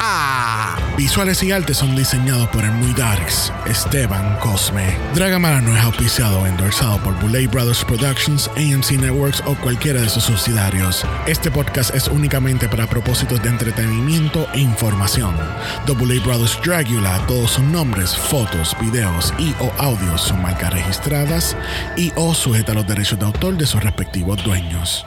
ah! Visuales y artes son diseñados por el muy darks, Esteban Cosme. Dragamala no es auspiciado o endorsado por Bullet Brothers Productions, AMC Networks o cualquiera de sus subsidiarios. Este podcast es únicamente para propósitos de entretenimiento e información. The Bullet Brothers Dragula, todos sus nombres, fotos, videos y o audios son marcas registradas y o sujeta a los derechos de autor de sus respectivos dueños.